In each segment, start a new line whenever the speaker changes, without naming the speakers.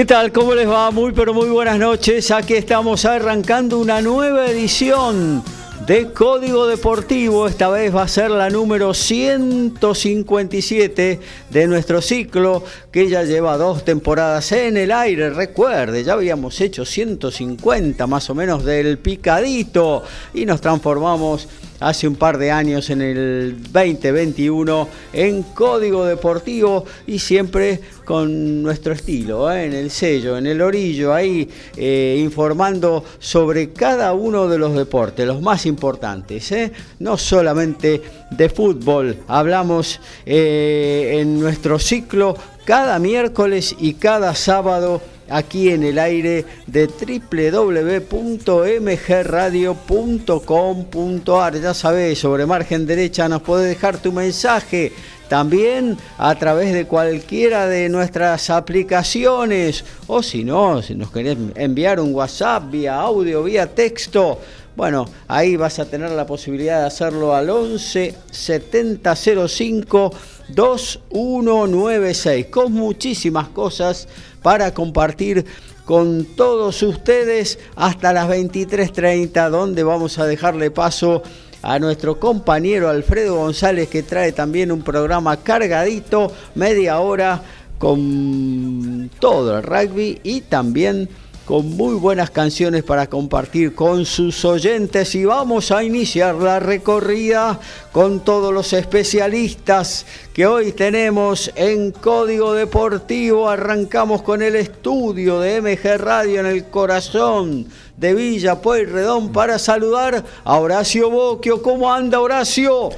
¿Qué tal? ¿Cómo les va? Muy pero muy buenas noches. Aquí estamos arrancando una nueva edición de Código Deportivo. Esta vez va a ser la número 157 de nuestro ciclo que ya lleva dos temporadas en el aire. Recuerde, ya habíamos hecho 150 más o menos del picadito y nos transformamos hace un par de años en el 2021 en Código Deportivo y siempre con nuestro estilo, ¿eh? en el sello, en el orillo, ahí eh, informando sobre cada uno de los deportes, los más importantes, ¿eh? no solamente de fútbol, hablamos en nuestro ciclo cada miércoles y cada sábado aquí en el aire de www.mgradio.com.ar. Ya sabés, sobre margen derecha nos podés dejar tu mensaje. También a través de cualquiera de nuestras aplicaciones. O si no, si nos querés enviar un WhatsApp vía audio, vía texto. Bueno, ahí vas a tener la posibilidad de hacerlo al 11 7005 2196 con muchísimas cosas para compartir con todos ustedes hasta las 23.30 donde vamos a dejarle paso a nuestro compañero Alfredo González que trae también un programa cargadito, media hora con todo el rugby y también con muy buenas canciones para compartir con sus oyentes y vamos a iniciar la recorrida con todos los especialistas que hoy tenemos en Código Deportivo. Arrancamos con el estudio de MG Radio en el corazón de Villa Pueyrredón para saludar a Horacio Boquio. ¿Cómo anda Horacio?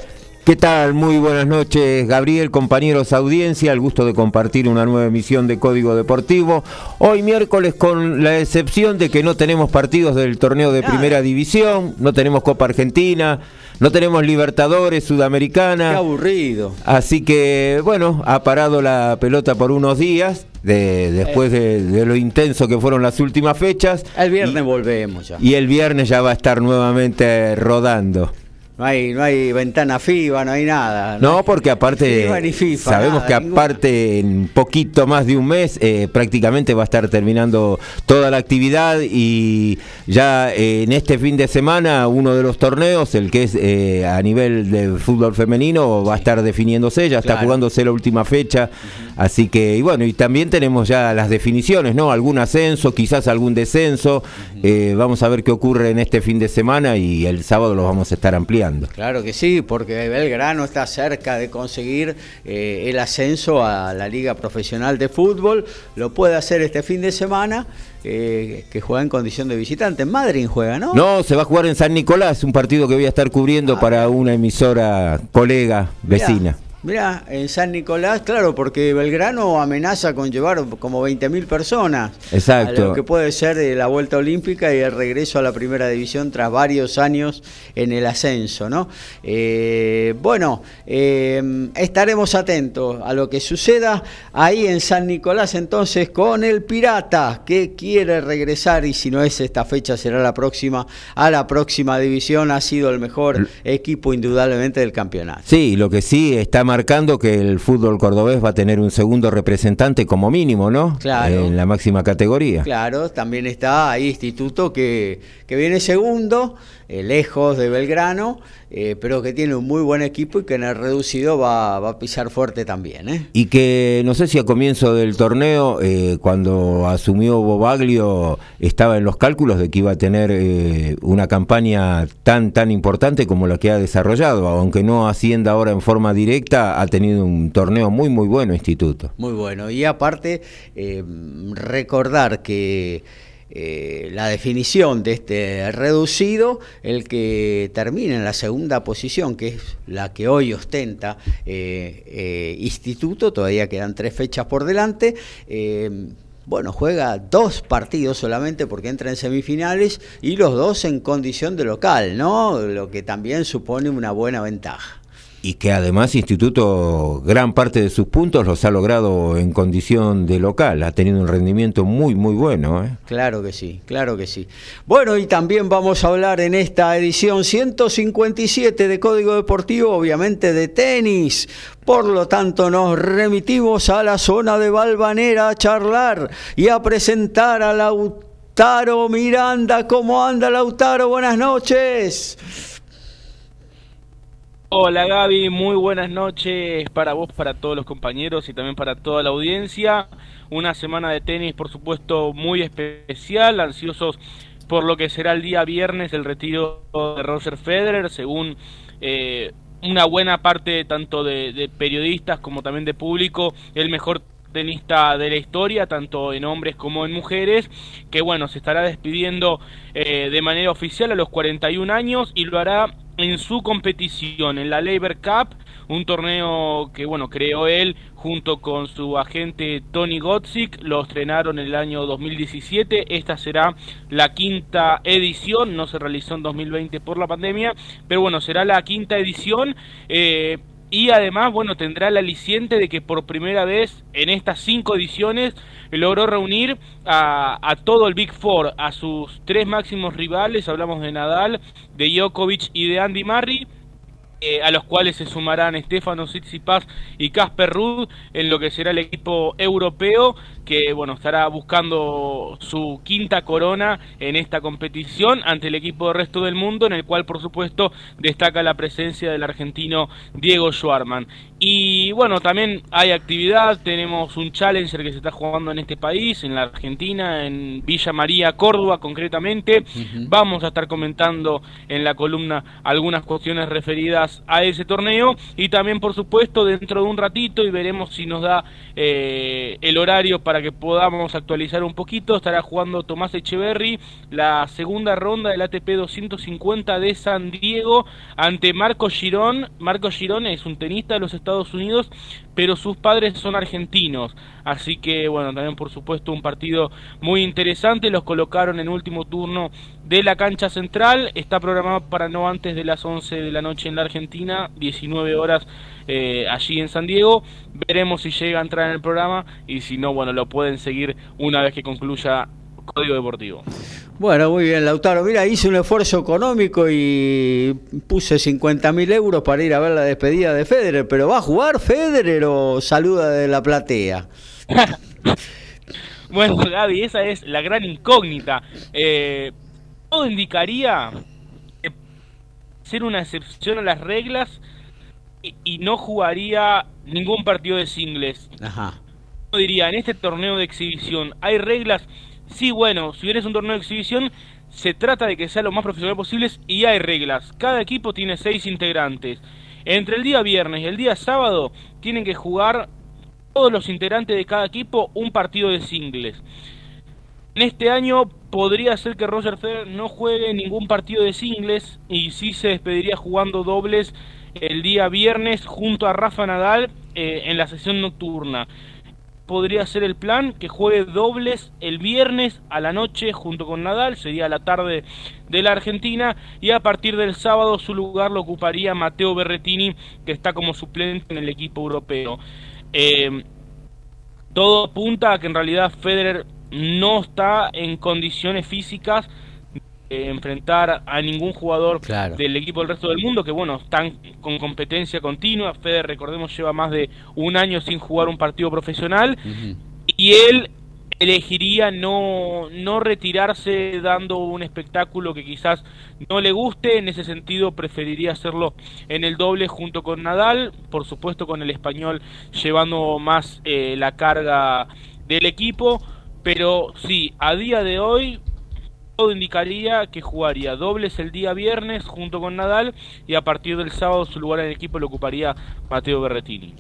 ¿Qué tal? Muy buenas noches, Gabriel, compañeros audiencia, el gusto de compartir una nueva emisión de Código Deportivo. Hoy miércoles con la excepción de que no tenemos partidos del torneo de Primera División, no tenemos Copa Argentina, no tenemos Libertadores Sudamericana.
Qué aburrido.
Así que, bueno, ha parado la pelota por unos días. De, después de, de, lo intenso que fueron las últimas fechas.
El viernes volvemos ya.
Y el viernes ya va a estar nuevamente rodando.
No hay, no hay ventana FIBA, no hay nada.
No, porque aparte sabemos que aparte en poquito más de un mes eh, prácticamente va a estar terminando toda la actividad y ya eh, en este fin de semana uno de los torneos, el que es eh, a nivel de fútbol femenino, va a estar definiéndose, ya está jugándose la última fecha, así que y bueno, y también tenemos ya las definiciones, ¿no? Algún ascenso, quizás algún descenso, vamos a ver qué ocurre en este fin de semana y el sábado lo vamos a estar ampliando.
Claro que sí, porque Belgrano está cerca de conseguir eh, el ascenso a la Liga Profesional de Fútbol. Lo puede hacer este fin de semana. Eh, que juega en condición de visitante. En Madrid juega, ¿no?
No, se va a jugar en San Nicolás, un partido que voy a estar cubriendo ah, para una emisora colega vecina.
Mira, en San Nicolás, claro, porque Belgrano amenaza con llevar como 20.000 personas.
Exacto.
lo que puede ser la vuelta olímpica y el regreso a la primera división tras varios años en el ascenso, ¿no? Eh, bueno, eh, estaremos atentos a lo que suceda ahí en San Nicolás entonces con el Pirata que quiere regresar y si no es esta fecha será la próxima a la próxima división. Ha sido el mejor equipo indudablemente del campeonato.
Sí, lo que sí está marcando que el fútbol cordobés va a tener un segundo representante como mínimo, ¿no?
Claro.
En la máxima categoría.
Claro, también está ahí Instituto que, que viene segundo, eh, lejos de Belgrano, eh, pero que tiene un muy buen equipo y que en el reducido va, a pisar fuerte también. ¿eh?
Y que no sé si a comienzo del torneo, eh, cuando asumió Bobaglio, estaba en los cálculos de que iba a tener una campaña tan, tan importante como la que ha desarrollado, aunque no ascienda ahora en forma directa, ha tenido un torneo muy, muy bueno, Instituto.
Muy bueno, y aparte, recordar que eh, la definición de este reducido, el que termina en la segunda posición, que es la que hoy ostenta eh, eh, Instituto, todavía quedan tres fechas por delante. bueno, juega dos partidos solamente porque entra en semifinales y los dos en condición de local, ¿no? Lo que también supone una buena ventaja
y que además Instituto gran parte de sus puntos los ha logrado en condición de local, ha tenido un rendimiento muy muy bueno. ¿eh?
Claro que sí, claro que sí. Bueno, y también vamos a hablar en esta edición 157 de Código Deportivo, obviamente de tenis. Por lo tanto, nos remitimos a la zona de Valvanera a charlar y a presentar a Lautaro Miranda. ¿Cómo anda Lautaro? Buenas noches.
Hola Gaby, muy buenas noches para vos, para todos los compañeros y también para toda la audiencia. Una semana de tenis, por supuesto, muy especial, ansiosos por lo que será el día viernes el retiro de Roger Federer, según eh, una buena parte tanto de, periodistas como también de público, el mejor tenista de la historia, tanto en hombres como en mujeres, que bueno, se estará despidiendo eh, de manera oficial a los 41 años y lo hará en su competición en la Labor Cup, un torneo que bueno creó él junto con su agente Tony Gotzik, lo estrenaron en el año 2017, esta será la quinta edición, no se realizó en 2020 por la pandemia, pero bueno, será la quinta edición. Eh, y además, bueno, tendrá el aliciente de que por primera vez en estas cinco ediciones logró reunir a, a, todo el Big Four, a sus tres máximos rivales, hablamos de Nadal, de Djokovic y de Andy Murray, eh, a los cuales se sumarán Stefano Tsitsipas y Casper Ruud en lo que será el equipo europeo que bueno estará buscando su quinta corona en esta competición ante el equipo del resto del mundo en el cual por supuesto destaca la presencia del argentino Diego Schwarman y bueno también hay actividad. Tenemos un challenger que se está jugando en este país en la Argentina en Villa María Córdoba concretamente. Vamos a estar comentando en la columna algunas cuestiones referidas a ese torneo. Y también por supuesto dentro de un ratito y veremos si nos da eh, el horario para que podamos actualizar un poquito estará jugando Tomás Echeverry la segunda ronda del ATP 250 de San Diego ante Marco Girón. Marco Girón es un tenista de los Estados Unidos pero sus padres son argentinos así que bueno también por supuesto un partido muy interesante los colocaron en último turno de la cancha central está programado para no antes de las 11 de la noche en la Argentina Argentina, 19 horas eh, allí en San Diego. Veremos si llega a entrar en el programa y si no, bueno, lo pueden seguir una vez que concluya Código Deportivo.
Bueno, muy bien, Lautaro. Mira, hice un esfuerzo económico y puse 50 mil euros para ir a ver la despedida de Federer, pero ¿va a jugar Federer o saluda de la platea?
bueno, Gaby, esa es la gran incógnita. Eh, todo indicaría ser una excepción a las reglas y, no jugaría ningún partido de singles. Ajá. Yo diría, en este torneo de exhibición, ¿hay reglas? Sí, bueno, si eres un torneo de exhibición, se trata de que sea lo más profesional posible y hay reglas. Cada equipo tiene seis integrantes. Entre el día viernes y el día sábado tienen que jugar todos los integrantes de cada equipo un partido de singles. En este año podría ser que Roger Federer no juegue ningún partido de singles y sí se despediría jugando dobles el día viernes junto a Rafa Nadal eh, en la sesión nocturna. Podría ser el plan que juegue dobles el viernes a la noche junto con Nadal, sería la tarde de la Argentina, y a partir del sábado su lugar lo ocuparía Mateo Berretini, que está como suplente en el equipo europeo. Eh, todo apunta a que en realidad Federer no está en condiciones físicas enfrentar a ningún jugador del equipo del resto del mundo, que bueno, están con competencia continua. Fede, recordemos, lleva más de un año sin jugar un partido profesional. Y él elegiría no, no retirarse dando un espectáculo que quizás no le guste, en ese sentido preferiría hacerlo en el doble junto con Nadal, por supuesto con el español llevando más eh, la carga del equipo, pero sí, a día de hoy todo indicaría que jugaría dobles el día viernes junto con Nadal y a partir del sábado su lugar en el equipo lo ocuparía Mateo Berretini.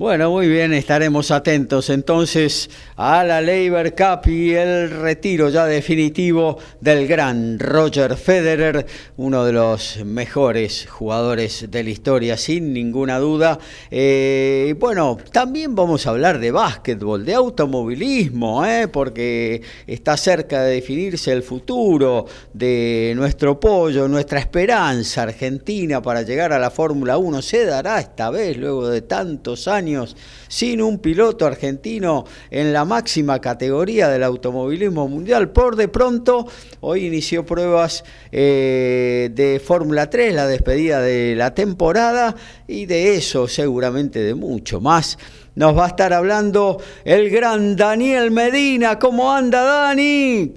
Bueno, muy bien, estaremos atentos entonces a la Labor Cup y el retiro ya definitivo del gran Roger Federer, uno de los mejores jugadores de la historia, sin ninguna duda. Eh, bueno, también vamos a hablar de básquetbol, de automovilismo, ¿eh? porque está cerca de definirse el futuro de nuestro pollo, nuestra esperanza argentina para llegar a la Fórmula 1. Se dará esta vez, luego de tantos años sin un piloto argentino en la máxima categoría del automovilismo mundial. Por de pronto, hoy inició pruebas eh, de Fórmula 3, la despedida de la temporada y de eso seguramente de mucho más. Nos va a estar hablando el gran Daniel Medina. ¿Cómo anda Dani?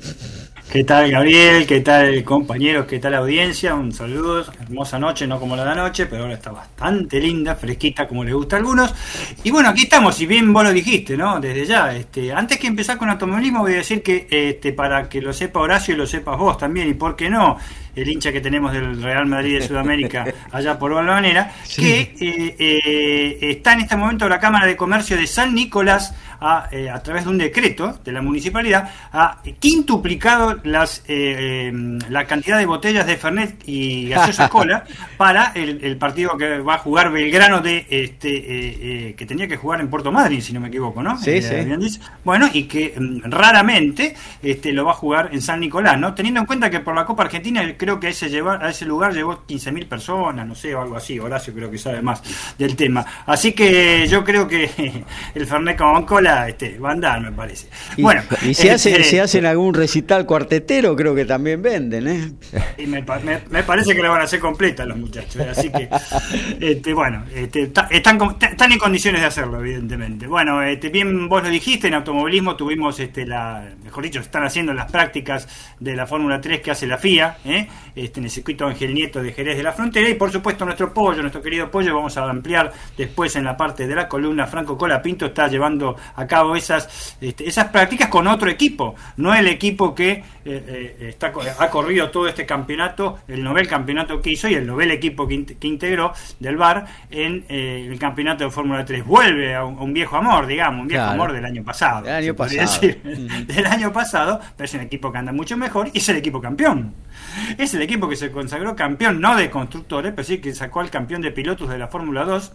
¿Qué tal Gabriel? ¿Qué tal compañeros? ¿Qué tal audiencia? Un saludo, hermosa noche, no como la de anoche, pero ahora está bastante linda, fresquita como les gusta a algunos. Y bueno, aquí estamos, y bien vos lo dijiste, ¿no? Desde ya, este, antes que empezar con automovilismo voy a decir que este, para que lo sepa Horacio y lo sepas vos también, y por qué no, el hincha que tenemos del Real Madrid de Sudamérica allá por Valvanera, que eh, eh, está en este momento la Cámara de Comercio de San Nicolás eh, a, través de un decreto de la municipalidad, ha quintuplicado las, eh, eh, la cantidad de botellas de Fernet y gaseosa cola para el, partido que va a jugar Belgrano de este que tenía que jugar en Puerto Madryn, si no me equivoco, ¿no?
Sí, sí.
Bueno, y que mm, raramente este, lo va a jugar en San Nicolás, ¿no? Teniendo en cuenta que por la Copa Argentina creo que ese, llevar, a ese lugar llegó 15.000 personas, no sé, o algo así. Horacio creo que sabe más del tema. Así que yo creo que el Fernet con cola este, va a andar, me parece.
Y, bueno, y si, este, hacen algún recital cuartetero, creo que también venden, ¿eh?
Y me, parece que la van a hacer completa los muchachos, ¿eh? así que, este, bueno, este, están, están en condiciones de hacerlo, evidentemente. Bueno, este, bien vos lo dijiste, en automovilismo tuvimos, este, la, mejor dicho, están haciendo las prácticas de la Fórmula 3 que hace la FIA, ¿eh? este, en el circuito Ángel Nieto de Jerez de la Frontera, y por supuesto nuestro pollo, nuestro querido pollo, vamos a ampliar después en la parte de la columna, Franco Colapinto está llevando a cabo esas, este, esas prácticas con otro equipo, no el equipo que eh, eh, está, ha corrido todo este campeonato, el novel campeonato que hizo y el novel equipo que, integró del VAR en eh, el campeonato de Fórmula 3. Vuelve a un, viejo amor, digamos, un viejo amor del año pasado.
Del año pasado.
del año pasado, pero es un equipo que anda mucho mejor y es el equipo campeón. Es el equipo que se consagró campeón, no de constructores, pero sí que sacó al campeón de pilotos de la Fórmula 2,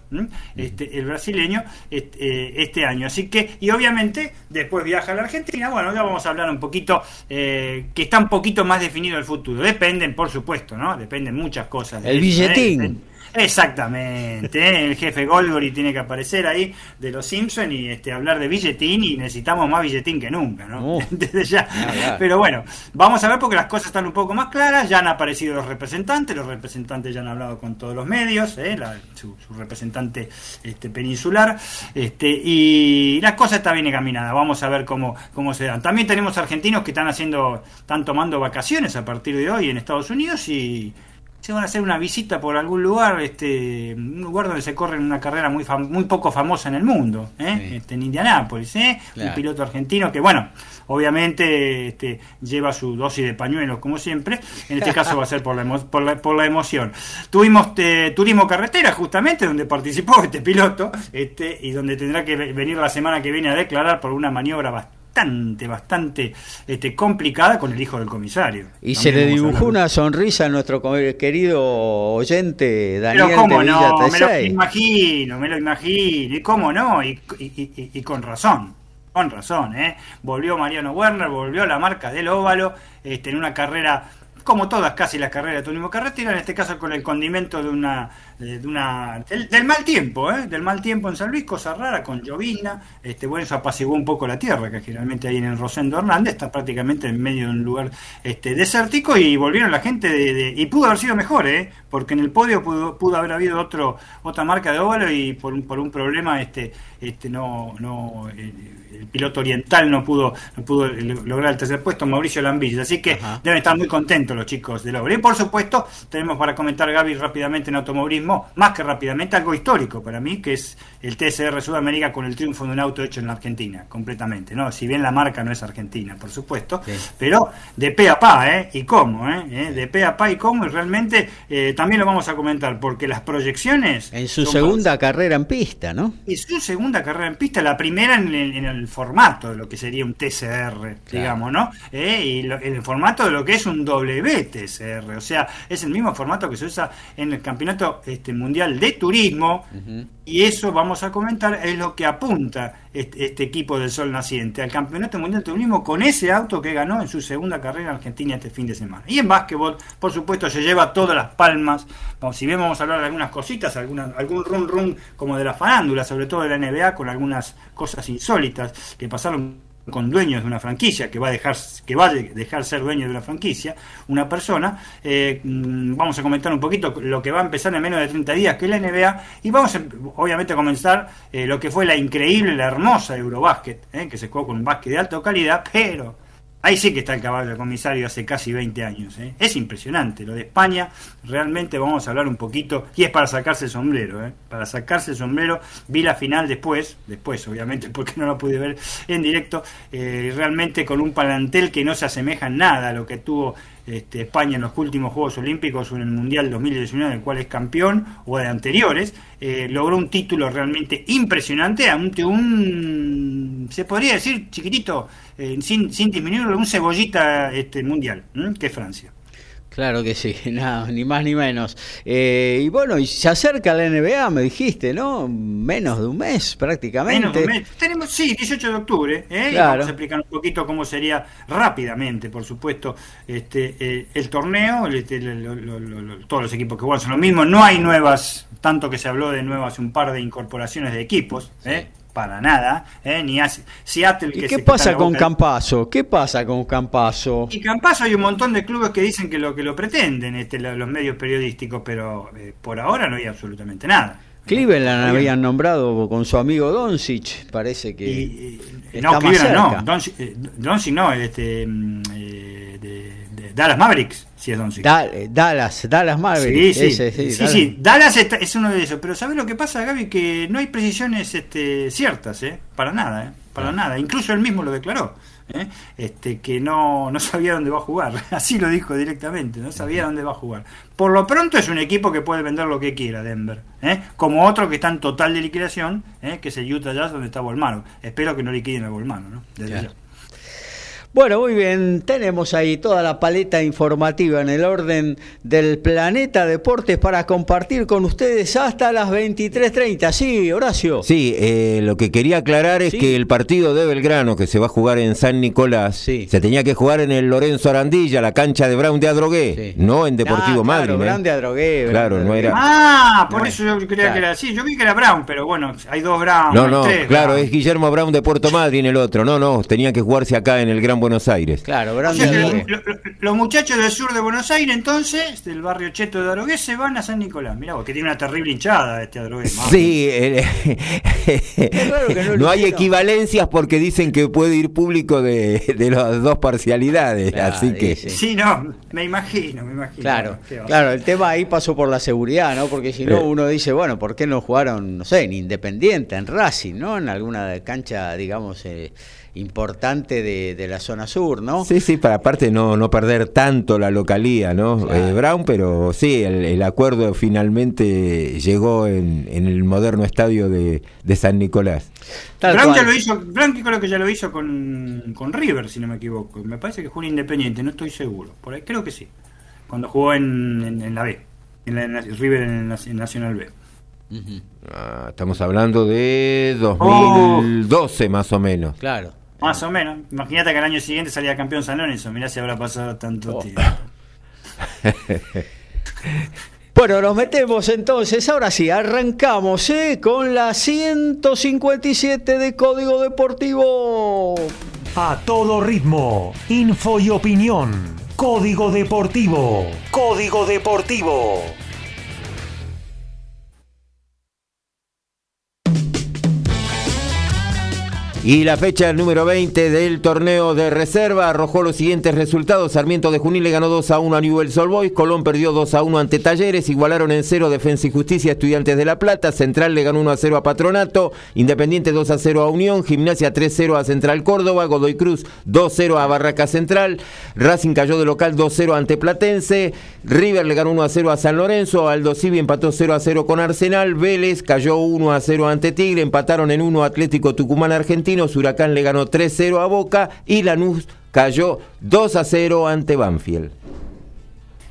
este, el brasileño, este, este año. Así que y obviamente después viaja a la Argentina. Bueno, ya vamos a hablar un poquito, eh, que está un poquito más definido el futuro. Dependen, por supuesto, ¿no? Dependen muchas cosas.
el billetín.
Exactamente, ¿eh? el jefe Goldberg tiene que aparecer ahí de los Simpsons y este, hablar de billetín y necesitamos más billetín que nunca, ¿no? Uh. Desde ya. Pero bueno, vamos a ver porque las cosas están un poco más claras, ya han aparecido los representantes, los representantes ya han hablado con todos los medios, ¿eh? su, representante este, peninsular, este, y las cosas están bien encaminadas, vamos a ver cómo, cómo se dan. También tenemos argentinos que están haciendo, están tomando vacaciones a partir de hoy en Estados Unidos y se van a hacer una visita por algún lugar, este, un lugar donde se corre una carrera muy muy poco famosa en el mundo, ¿eh? este, en Indianápolis, ¿eh? un piloto argentino que, bueno, obviamente este, lleva su dosis de pañuelos como siempre, en este caso va a ser por la, por la, por la emoción. Tuvimos eh, turismo carretera justamente, donde participó este piloto, este, y donde tendrá que venir la semana que viene a declarar por una maniobra bastante bastante, bastante este, complicada con el hijo del comisario.
Y se le dibujó una sonrisa a nuestro querido oyente Daniel
Pero cómo no, me lo imagino, me lo imagino, y cómo no, y, con razón. Con razón, ¿eh? Volvió Mariano Werner, volvió la marca del óvalo, este, en una carrera como todas casi las carreras de turismo carretera, en este caso con el condimento de una de, una del, mal tiempo, ¿eh? del mal tiempo en San Luis, cosa rara, con llovizna, este, bueno, eso apaciguó un poco la tierra, que generalmente ahí en el Rosendo Hernández está prácticamente en medio de un lugar este, desértico y volvieron la gente de, y pudo haber sido mejor, ¿eh? porque en el podio pudo, pudo haber habido otro otra marca de óvalo y por un, por un problema este este no no el piloto oriental no pudo no pudo lograr el tercer puesto, Mauricio Lambilla. Así que deben estar muy contentos los chicos de obra. Y por supuesto, tenemos para comentar, Gaby, rápidamente en automovilismo, más que rápidamente, algo histórico para mí, que es el TSR Sudamérica con el triunfo de un auto hecho en la Argentina, completamente. no Si bien la marca no es argentina, por supuesto, pero de pe a pa, ¿eh? Y cómo, ¿eh? ¿Eh? De pe a pa y cómo, y realmente eh, también lo vamos a comentar, porque las proyecciones.
En su segunda carrera en pista, ¿no?
En su segunda carrera en pista, la primera en el, formato de lo que sería un TCR, digamos, ¿no? y en el formato de lo que es un WTCR, o sea, es el mismo formato que se usa en el Campeonato este, Mundial de Turismo, y eso vamos a comentar es lo que apunta este, equipo del Sol Naciente al Campeonato Mundial de Turismo con ese auto que ganó en su segunda carrera en Argentina este fin de semana. Y en básquetbol, por supuesto, se lleva todas las palmas. Vamos, si bien vamos a hablar de algunas cositas, alguna, algún run run como de la farándula, sobre todo de la NBA, con algunas cosas insólitas que pasaron con dueños de una franquicia, que va a dejar, que va a dejar ser dueño de una franquicia, una persona. Eh, mm, vamos a comentar un poquito lo que va a empezar en menos de 30 días, que es la NBA, y vamos obviamente a comenzar eh, lo que fue la increíble, la hermosa Eurobásquet, eh, que se jugó con un básquet de alta calidad, pero Ahí sí que está el caballo del comisario hace casi 20 años. ¿eh? Es impresionante. Lo de España, realmente vamos a hablar un poquito. Y es para sacarse el sombrero. ¿eh? Para sacarse el sombrero. Vi la final después, después obviamente, porque no la pude ver en directo. Eh, realmente con un palantel que no se asemeja en nada a lo que tuvo este, España en los últimos Juegos Olímpicos o en el Mundial 2019, en el cual es campeón, o de anteriores, eh, logró un título realmente impresionante ante un, se podría decir, chiquitito, eh, sin, sin disminuirlo, un cebollita este, mundial, que es Francia.
Claro que sí, nada, ni más ni menos. Eh, y bueno, y se acerca la NBA, me dijiste, ¿no? Menos de un mes prácticamente. Menos de un mes.
Tenemos, sí, 18 de octubre. ¿eh? Vamos a explicar un poquito cómo sería rápidamente, por supuesto, este eh, el torneo. Este, todos los equipos que juegan son lo mismo. No hay nuevas, tanto que se habló de nuevas, un par de incorporaciones de equipos. ¿eh? Para nada, ¿eh? ni hace Seattle
que ¿Y qué pasa con Campaso? ¿Qué pasa con Campaso?
Y Campaso hay un montón de clubes que dicen que lo que lo pretenden este, los medios periodísticos, pero eh, por ahora no hay absolutamente nada.
Cleveland habían nombrado con su amigo Doncic, parece que
no, Cleveland no, eh, Doncic, no, este, mm, eh, Dallas Mavericks si es
eh, Dallas, Dallas Mavericks.
Sí, sí, sí, sí, Dallas es uno de esos. Pero ¿sabes lo que pasa, Gaby? Que no hay precisiones este, ciertas, ¿eh? Para nada, ¿eh? Para ah. nada. Incluso él mismo lo declaró. ¿eh? Este, que no, no sabía dónde va a jugar. Así lo dijo directamente, no sabía dónde va a jugar. Por lo pronto es un equipo que puede vender lo que quiera, Denver. ¿eh? Como otro que está en total de liquidación, ¿eh? que es el Utah Jazz, donde está Volmaro. Espero que no liquiden a Volmaro, ¿no? Desde ya.
Bueno, muy bien, tenemos ahí toda la paleta informativa en el orden del Planeta Deportes para compartir con ustedes hasta las 23.30. Sí, Horacio.
Sí, eh, lo que quería aclarar es que el partido de Belgrano, que se va a jugar en San Nicolás, se tenía que jugar en el Lorenzo Arandilla, la cancha de Brown de Adrogué, no en Deportivo ah, Madrid. Claro,
¿eh? Brown de Adrogué.
Claro, no era.
Ah, por eso yo creía que era así. Yo vi que era Brown, pero bueno, hay dos Brown.
No, no, claro, es Guillermo Brown de Puerto Madryn el otro. No, no, tenía que jugarse acá en el Gran Buenos Aires.
Claro,
los muchachos del sur de Buenos Aires, entonces, del barrio Cheto de Adrogués, se van a San Nicolás. Mirá, que tiene una terrible hinchada este Adrogués.
Sí, eh, no, hay equivalencias porque dicen que puede ir público de, las dos parcialidades, así que...
Sí. no, me imagino, me imagino.
Claro, claro, el tema ahí pasó por la seguridad, ¿no? Porque si no, uno dice, bueno, ¿por qué no jugaron, no sé, en Independiente, en Racing, ¿no? En alguna cancha, digamos... Eh, importante de, la zona sur, ¿no?
Sí, sí, para aparte no, no perder tanto la localía, ¿no? Eh, Brown, pero sí, el, acuerdo finalmente llegó en, el moderno estadio de, San Nicolás.
Brown ya lo hizo, Brown creo que ya lo hizo con, River, si no me equivoco. Me parece que jugó en Independiente, no estoy seguro. Por ahí creo que sí. Cuando jugó en, la B, en la, River en, Nacional B.
Ah, estamos hablando de 2012 más o menos.
Claro.
Más o menos. Imagínate que el año siguiente salía campeón San Lorenzo. Mirá si habrá pasado tanto oh. tiempo.
Bueno, nos metemos entonces, ahora sí, arrancamos ¿eh? con la 157 de Código Deportivo.
A todo ritmo, info y opinión. Código Deportivo. Código Deportivo.
Y la fecha número 20 del torneo de reserva arrojó los siguientes resultados. Sarmiento de Junín le ganó 2 a 1 a Newell's Old Boys, Colón perdió 2 a 1 ante Talleres, igualaron en 0 Defensa y Justicia Estudiantes de La Plata, Central le ganó 1 a 0 a Patronato, Independiente 2 a 0 a Unión, Gimnasia 3 a 0 a Central Córdoba, Godoy Cruz 2 a 0 a Barraca Central, Racing cayó de local 2 a 0 ante Platense, River le ganó 1 a 0 a San Lorenzo, Aldo Civi empató 0 a 0 con Arsenal, Vélez cayó 1 a 0 ante Tigre, empataron en 1 Atlético Tucumán Argentino, Huracán le ganó 3-0 a Boca y Lanús cayó 2-0 ante Banfield.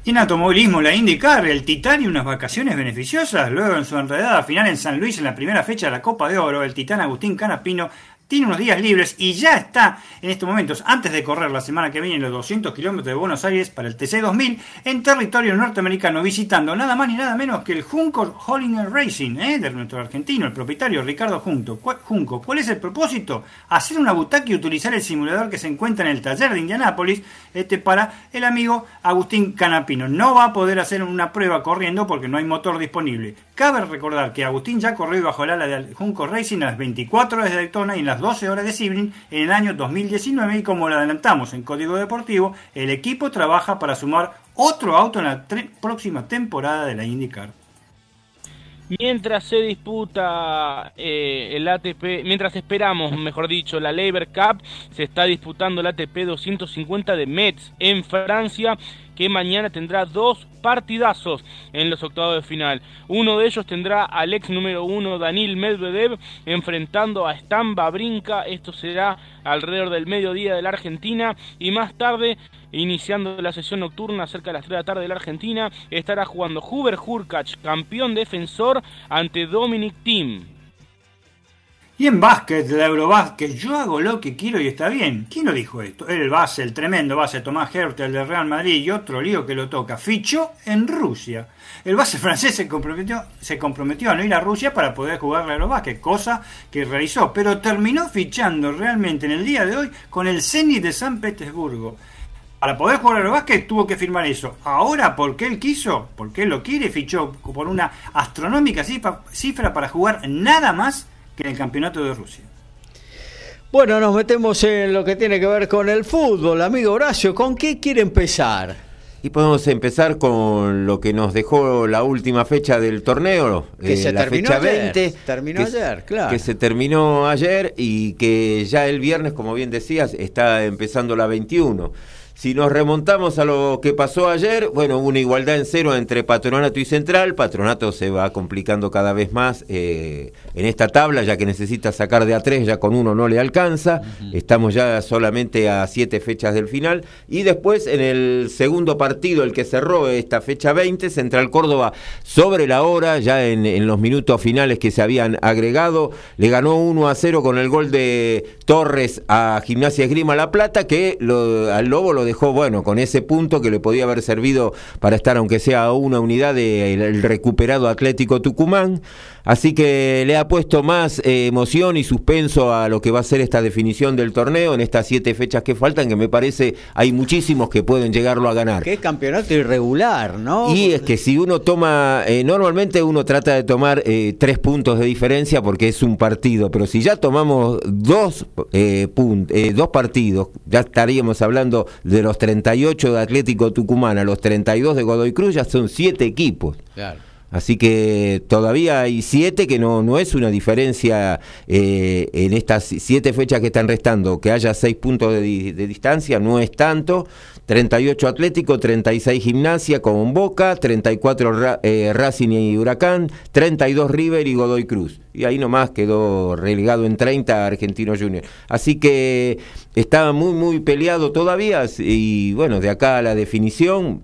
En automovilismo, la IndyCar, el Titán y unas vacaciones beneficiosas. Luego en su enredada final en San Luis en la primera fecha de la Copa de Oro, el Titán Agustín Canapino tiene unos días libres y ya está en estos momentos, antes de correr la semana que viene los 200 kilómetros de Buenos Aires para el TC2000, en territorio norteamericano, visitando nada más ni nada menos que el Junco Hollinger Racing, ¿eh? de nuestro argentino, el propietario Ricardo Junco. Junco. ¿Cuál es el propósito? Hacer una butaca y utilizar el simulador que se encuentra en el taller de Indianápolis este, para el amigo Agustín Canapino. No va a poder hacer una prueba corriendo porque no hay motor disponible. Cabe recordar que Agustín ya corrió bajo el ala del Junco Racing a las 24 horas de Daytona y en las 12 horas de Sibling en el año 2019 y como lo adelantamos en Código Deportivo, el equipo trabaja para sumar otro auto en la próxima temporada de la IndyCar.
Mientras se disputa eh, el ATP, mientras esperamos, mejor dicho, la Labor Cup, se está disputando el ATP 250 de Metz en Francia que mañana tendrá dos partidazos en los octavos de final. Uno de ellos tendrá al ex número uno Danil Medvedev enfrentando a Stan Babrinka. Esto será alrededor del mediodía de la Argentina y más tarde iniciando la sesión nocturna cerca de las 3 de la tarde de la Argentina, estará jugando Huber Hurkacz, campeón defensor, ante Dominic Thiem.
Y en básquet, la Eurobásquet, yo hago lo que quiero y está bien. ¿Quién lo dijo esto? El base, el tremendo base Tomás Hertel del Real Madrid y otro lío que lo toca. Fichó en Rusia. El base francés se comprometió, se comprometió a no ir a Rusia para poder jugar la Eurobásquet, cosa que realizó, pero terminó fichando realmente en el día de hoy con el Zenit de San Petersburgo. Para poder jugar a Eurobásquet tuvo que firmar eso. Ahora, porque él quiso, porque él lo quiere, fichó por una astronómica cifra para jugar nada más que en el campeonato de Rusia.
Bueno, nos metemos en lo que tiene que ver con el fútbol, amigo Horacio. ¿Con qué quiere empezar?
Y podemos empezar con lo que nos dejó la última fecha del torneo,
que eh, se la terminó fecha 20. Terminó ayer, claro.
Que se terminó ayer y que ya el viernes, como bien decías, está empezando la 21. Si nos remontamos a lo que pasó ayer, bueno, hubo una igualdad en cero entre Patronato y Central. Patronato se va complicando cada vez más eh, en esta tabla, ya que necesita sacar de a tres, ya con uno no le alcanza. Estamos ya solamente a siete fechas del final. Y después, en el segundo partido, el que cerró esta fecha 20, Central Córdoba sobre la hora, ya en, los minutos finales que se habían agregado, le ganó 1 a 0 con el gol de Torres a Gimnasia Esgrima La Plata, que al Lobo lo dejó, bueno, con ese punto que le podía haber servido para estar, aunque sea una unidad del recuperado Atlético Tucumán. Así que le ha puesto más eh, emoción y suspenso a lo que va a ser esta definición del torneo en estas siete fechas que faltan, que me parece hay muchísimos que pueden llegarlo a ganar.
Qué campeonato irregular, ¿no?
Y es que si uno toma, eh, normalmente uno trata de tomar eh, tres puntos de diferencia porque es un partido, pero si ya tomamos dos, dos partidos, ya estaríamos hablando de los 38 de Atlético Tucumán a los 32 de Godoy Cruz, ya son siete equipos. Claro. Así que todavía hay siete, que no, no es una diferencia eh, en estas siete fechas que están restando, que haya seis puntos de, distancia, no es tanto. 38 Atlético, 36 Gimnasia con Boca, 34 eh, Racing y Huracán, 32 River y Godoy Cruz. Y ahí nomás quedó relegado en 30 Argentino Junior. Así que está muy, muy peleado todavía y bueno, de acá a la definición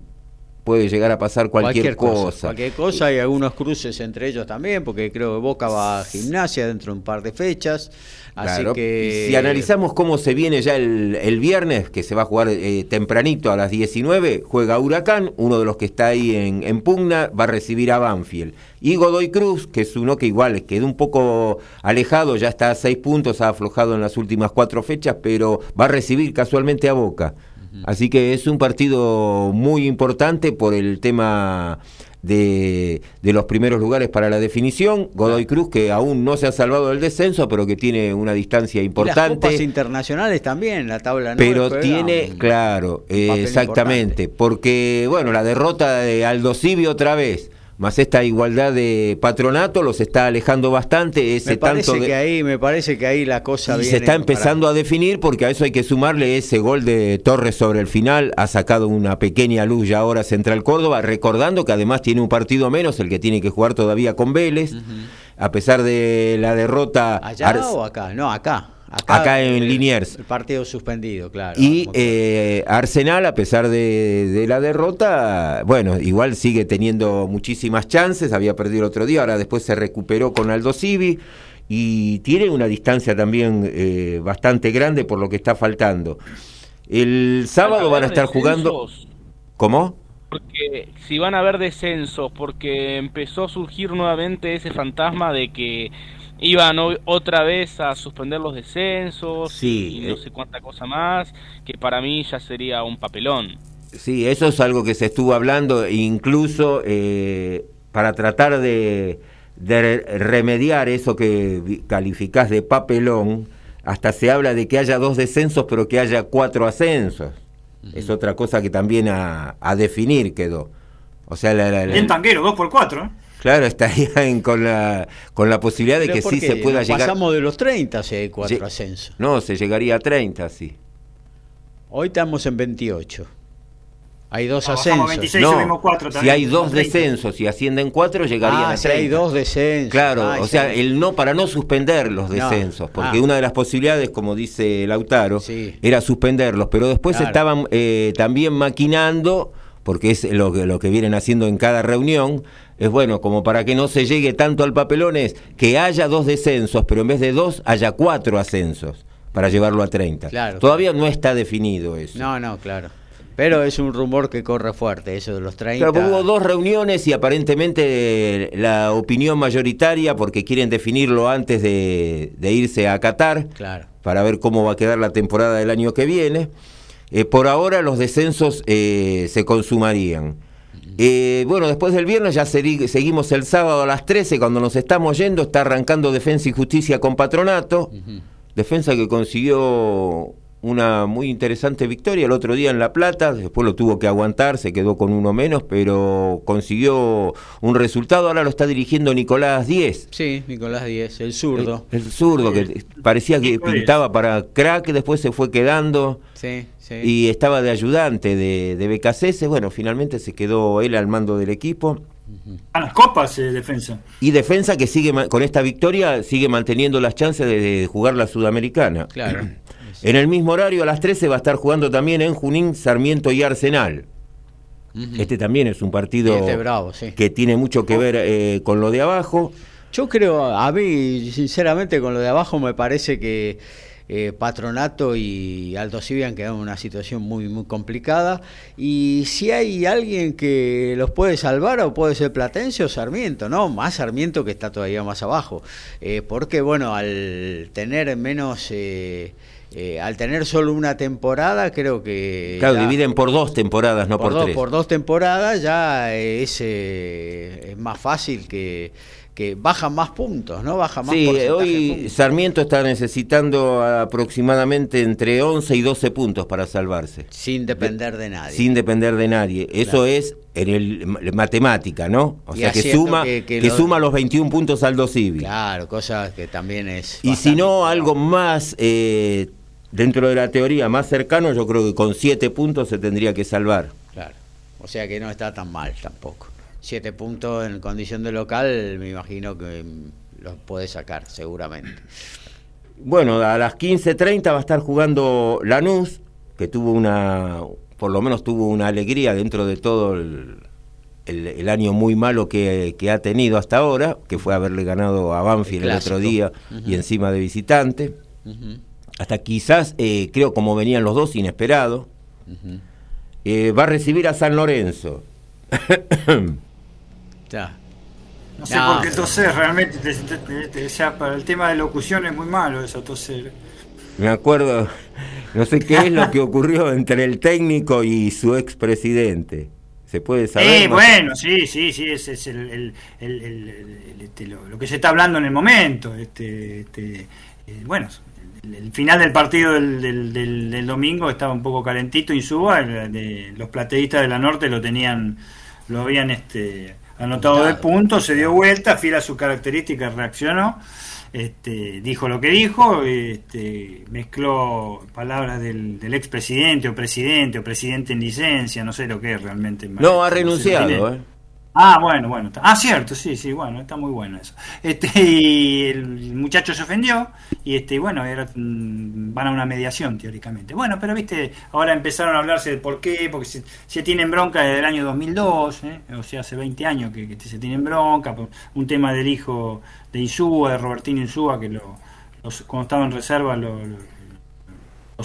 puede llegar a pasar cualquier, cosa.
Cualquier cosa, hay algunos cruces entre ellos también, porque creo que Boca va a gimnasia dentro de un par de fechas. Así que...
Si analizamos cómo se viene ya el, viernes, que se va a jugar eh, tempranito a las 19, juega Huracán, uno de los que está ahí en, en, pugna, va a recibir a Banfield. Y Godoy Cruz, que es uno que igual quedó un poco alejado, ya está a seis puntos, ha aflojado en las últimas cuatro fechas, pero va a recibir casualmente a Boca. Así que es un partido muy importante por el tema de, los primeros lugares para la definición. Godoy Cruz, que aún no se ha salvado del descenso, pero que tiene una distancia importante.
las internacionales también, la tabla
Pero tiene, claro, exactamente, porque, bueno, la derrota de Aldo otra vez más esta igualdad de patronato los está alejando bastante ese
me parece
tanto
que ahí me parece que ahí la cosa
y se está empezando a definir porque a eso hay que sumarle ese gol de Torres sobre el final. Ha sacado una pequeña luz ya ahora Central Córdoba recordando que además tiene un partido menos el que tiene que jugar todavía con Vélez. A pesar de la derrota
allá o acá no acá
Acá, en Liniers.
El partido suspendido, claro.
Y eh, Arsenal, a pesar de, la derrota, bueno, igual sigue teniendo muchísimas chances. Había perdido el otro día, ahora después se recuperó con Aldo Civi. Y tiene una distancia también eh, bastante grande por lo que está faltando. El sábado van a estar jugando. ¿Cómo?
Porque si van a haber descensos, porque empezó a surgir nuevamente ese fantasma de que iban otra vez a suspender los descensos y no eh. sé cuánta cosa más, que para mí ya sería un papelón.
Sí, eso es algo que se estuvo hablando, incluso eh, para tratar de, remediar eso que calificás de papelón, hasta se habla de que haya dos descensos, pero que haya cuatro ascensos. Es otra cosa que también a, definir quedó. O sea, la,
Bien tanguero, dos por cuatro. ¿eh?
Claro, estarían con la, con la posibilidad de que sí se pueda llegar.
Pasamos de los 30 si hay cuatro ascensos.
No, se llegaría a 30, sí.
Hoy estamos en 28. Hay dos ascensos.
26, no, si hay dos descensos y ascienden cuatro, llegarían ah, a 30. Si
hay dos descensos.
Claro, o sea, el no para no suspender los descensos, porque ah. una de las posibilidades, como dice Lautaro, era suspenderlos, pero después estaban eh, también maquinando porque es lo que, lo que vienen haciendo en cada reunión, es bueno, como para que no se llegue tanto al papelón, es que haya dos descensos, pero en vez de dos haya cuatro ascensos para llevarlo a 30. Claro, Todavía no está definido eso.
No, no, claro. Pero es un rumor que corre fuerte, eso de los 30.
Pero hubo dos reuniones y aparentemente la opinión mayoritaria, porque quieren definirlo antes de, de irse a Qatar,
claro.
para ver cómo va a quedar la temporada del año que viene. Eh, por ahora los descensos eh, se consumarían. Eh, bueno, después del viernes ya seguimos el sábado a las 13, cuando nos estamos yendo, está arrancando Defensa y Justicia con Patronato. Defensa que consiguió una muy interesante victoria el otro día en La Plata, después lo tuvo que aguantar, se quedó con uno menos, pero consiguió un resultado, ahora lo está dirigiendo Nicolás Díez.
Sí, Nicolás Díez, el zurdo.
El, zurdo, que parecía que pintaba para crack, después se fue quedando.
Sí, sí.
Y estaba de ayudante de, de bueno, finalmente se quedó él al mando del equipo.
A las copas, eh, defensa.
Y defensa que sigue con esta victoria sigue manteniendo las chances de jugar la sudamericana.
Claro.
En el mismo horario, a las 13, va a estar jugando también en Junín, Sarmiento y Arsenal. Este también es un partido
este
que tiene mucho que ver eh, con lo de abajo.
Yo creo, a mí, sinceramente, con lo de abajo me parece que eh, Patronato y Alto Civi han quedado en una situación muy, muy complicada. Y si hay alguien que los puede salvar, o puede ser Platense o Sarmiento, ¿no? Más Sarmiento que está todavía más abajo. Eh, porque, bueno, al tener menos. Eh, al tener solo una temporada, creo que...
Claro, dividen por dos temporadas, no por, tres.
Por dos temporadas ya es, eh, es más fácil que, que bajan más puntos, ¿no? Baja más
Sí, hoy Sarmiento está necesitando aproximadamente entre 11 y 12 puntos para salvarse.
Sin depender de, nadie.
Sin depender de nadie. Eso es en el matemática, ¿no? O sea, que suma que, suma los 21 puntos al Civil.
Claro, cosa que también es
Y si no algo más eh, dentro de la teoría más cercano, yo creo que con siete puntos se tendría que salvar.
Claro, o sea que no está tan mal tampoco. Siete puntos en condición de local, me imagino que los puede sacar, seguramente.
Bueno, a las 15.30 va a estar jugando Lanús, que tuvo una, por lo menos tuvo una alegría dentro de todo el, el, año muy malo que, ha tenido hasta ahora, que fue haberle ganado a Banfield el, otro día y encima de visitante. Hasta quizás, eh, creo como venían los dos, inesperado. Eh, va a recibir a San Lorenzo.
ya. No sé por qué toser, realmente, para el tema de locución es muy malo eso, toser.
Me acuerdo, no sé qué es lo que ocurrió entre el técnico y su expresidente. ¿Se puede saber?
Eh, bueno, sí, sí, sí, ese es el, este, lo, que se está hablando en el momento. Este, este eh, bueno, el, final del partido del, del, domingo estaba un poco calentito y suba. los plateístas de la Norte lo tenían, lo habían este, anotado de punto, se dio vuelta, fiel a sus características, reaccionó este, dijo lo que dijo, este, mezcló palabras del, del expresidente o presidente o presidente en licencia, no sé lo que es realmente.
No, ha renunciado, ¿eh?
Ah, bueno, bueno. Ah, cierto, sí, sí, bueno, está muy bueno eso. Este, y el muchacho se ofendió y este, bueno, mm, van a una mediación teóricamente. Bueno, pero viste, ahora empezaron a hablarse de por qué, porque se, tienen bronca desde el año 2002, ¿eh? o sea, hace 20 años que, se tienen bronca, por un tema del hijo de Insúa, de Robertino Insúa, que lo, cuando estaba en reserva lo,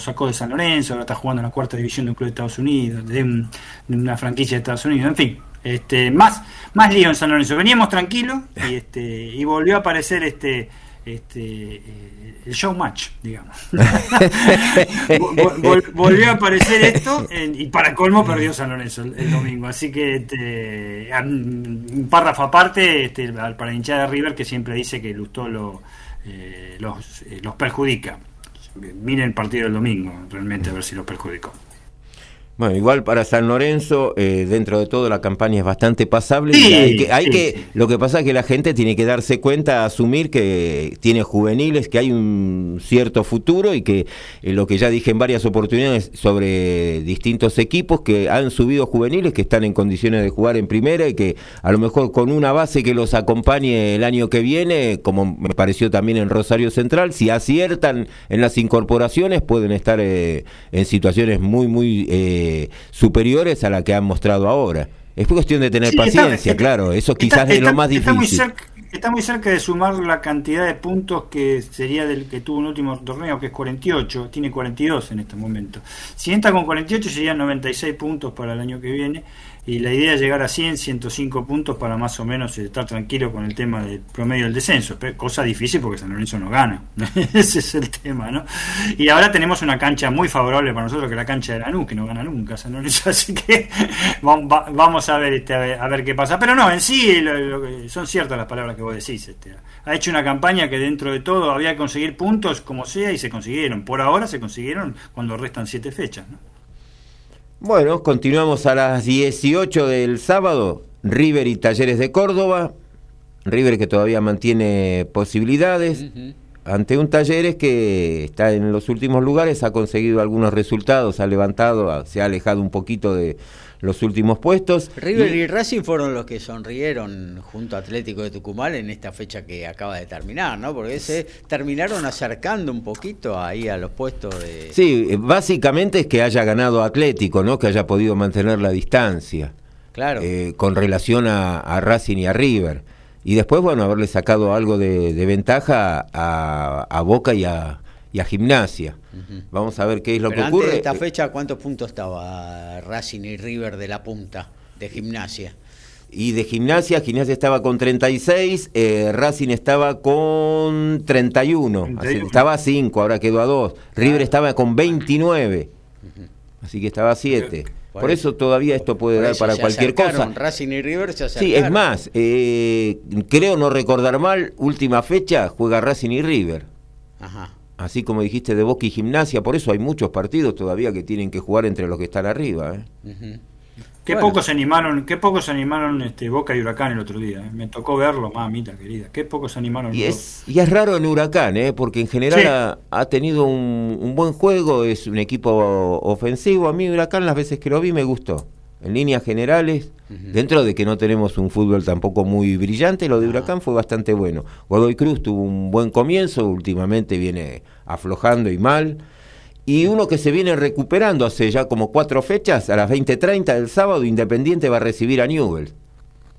sacó de San Lorenzo, ahora está jugando en la cuarta división de un club de Estados Unidos, de una franquicia de Estados Unidos, en fin este, más, más lío en San Lorenzo. Veníamos tranquilos y, este, y volvió a aparecer este, este, eh, el show match, digamos. volvió a aparecer esto y para colmo perdió San Lorenzo el, domingo. Así que este, un párrafo aparte este, para hinchada de River que siempre dice que Lustó lo, eh, los, eh, los perjudica. Miren el partido del domingo, realmente a ver si los perjudicó.
Bueno, igual para San Lorenzo, eh, dentro de todo la campaña es bastante pasable. hay que, hay que, lo que pasa es que la gente tiene que darse cuenta, asumir que tiene juveniles, que hay un cierto futuro y que eh, lo que ya dije en varias oportunidades sobre distintos equipos que han subido juveniles, que están en condiciones de jugar en primera y que a lo mejor con una base que los acompañe el año que viene, como me pareció también en Rosario Central, si aciertan en las incorporaciones pueden estar eh, en situaciones muy, muy superiores a la que han mostrado ahora. Es cuestión de tener paciencia, claro, eso quizás es lo más difícil.
Está muy, cerca, de sumar la cantidad de puntos que sería del que tuvo un último torneo, que es 48, tiene 42 en este momento. Si entra con 48 serían 96 puntos para el año que viene y la idea es llegar a 100, 105 puntos para más o menos estar tranquilo con el tema del promedio del descenso, cosa difícil porque San Lorenzo no gana, ese es el tema, ¿no? Y ahora tenemos una cancha muy favorable para nosotros que la cancha de Lanús, que no gana nunca San Lorenzo, así que vamos a ver este, a ver qué pasa, pero no, en sí son ciertas las palabras que vos decís, este, ha hecho una campaña que dentro de todo había que conseguir puntos como sea y se consiguieron, por ahora se consiguieron cuando restan siete fechas, ¿no?
Bueno, continuamos a las 18 del sábado. River y Talleres de Córdoba. River que todavía mantiene posibilidades. Ante un Talleres que está en los últimos lugares, ha conseguido algunos resultados, ha levantado, se ha alejado un poquito de, los últimos puestos.
River y, Racing fueron los que sonrieron junto a Atlético de Tucumán en esta fecha que acaba de terminar, ¿no? Porque se terminaron acercando un poquito ahí a los puestos de...
Sí, básicamente es que haya ganado Atlético, ¿no? Que haya podido mantener la distancia.
Claro.
Eh, con relación a, Racing y a River. Y después, bueno, haberle sacado algo de, ventaja a, a Boca y a, y a Gimnasia. Vamos a ver qué es lo que ocurre.
de esta fecha, ¿cuántos puntos estaba Racing y River de la punta de Gimnasia?
Y de Gimnasia, Gimnasia estaba con 36, eh, Racing estaba con 31, estaba a 5, ahora quedó a 2. River estaba con 29, así que estaba a 7. Por, eso todavía esto puede dar para cualquier cosa.
Racing y River se
Sí, es más, eh, creo no recordar mal, última fecha juega Racing y River. Ajá así como dijiste de Boca y Gimnasia, por eso hay muchos partidos todavía que tienen que jugar entre los que están arriba. ¿eh?
Qué pocos se animaron, qué pocos se animaron este Boca y Huracán el otro día. ¿eh? Me tocó verlo, mamita querida. Qué pocos se animaron.
Y es, y es raro en Huracán, ¿eh? porque en general ha, tenido un, un, buen juego, es un equipo ofensivo. A mí Huracán las veces que lo vi me gustó en líneas generales, dentro de que no tenemos un fútbol tampoco muy brillante, lo de Huracán fue bastante bueno. Godoy Cruz tuvo un buen comienzo, últimamente viene aflojando y mal. Y uno que se viene recuperando hace ya como cuatro fechas, a las 20.30 del sábado, Independiente va a recibir a Newell.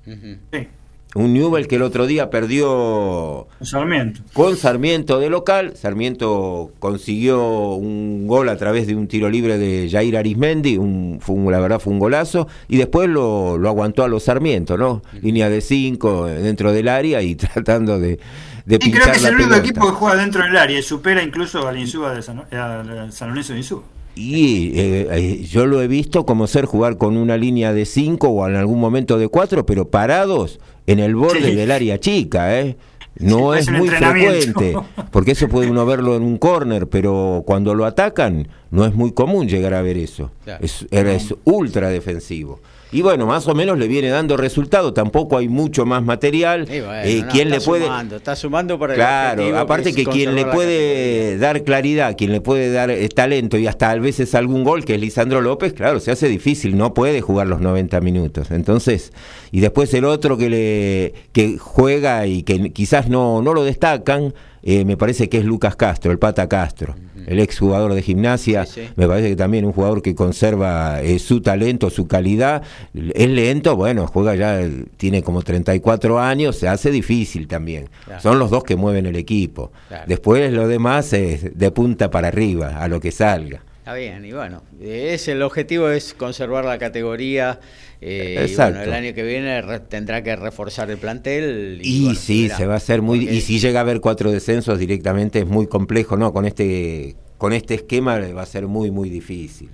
sí. Un Newell que el otro día perdió
Sarmiento.
con Sarmiento de local. Sarmiento consiguió un gol a través de un tiro libre de Jair Arismendi, un, fue la verdad fue un golazo, y después lo, aguantó a los Sarmiento, ¿no? Línea de cinco dentro del área y tratando de, de
y creo que es el único equipo que juega dentro del área y supera incluso al Insúa de San, al San Lorenzo de Insúa.
Y eh, eh, yo lo he visto como ser jugar con una línea de 5 o en algún momento de 4, pero parados en el borde del área chica, ¿eh? No es, muy frecuente, porque eso puede uno verlo en un córner, pero cuando lo atacan no es muy común llegar a ver eso. Es, es ultra defensivo. Y bueno, más o menos le viene dando resultado, tampoco hay mucho más material.
Eh, ¿quién le puede sumando, está sumando para
Claro, aparte que, quien le puede dar claridad, quien le puede dar eh, talento y hasta a veces algún gol, que es Lisandro López, claro, se hace difícil, no puede jugar los 90 minutos. Entonces, y después el otro que le que juega y que quizás no no lo destacan, eh, me parece que es Lucas Castro, el Pata Castro, el ex jugador de gimnasia, me parece que también un jugador que conserva eh, su talento, su calidad, es lento, bueno, juega ya, tiene como 34 años, se hace difícil también, son los dos que mueven el equipo, después lo demás es de punta para arriba, a lo que salga.
Está bien, y bueno, es, el objetivo es conservar la categoría. Eh, y bueno, el año que viene tendrá que reforzar el plantel.
Y, sí, se va a hacer muy. Y si llega a haber cuatro descensos directamente es muy complejo, ¿no? Con este, con este esquema va a ser muy, muy difícil.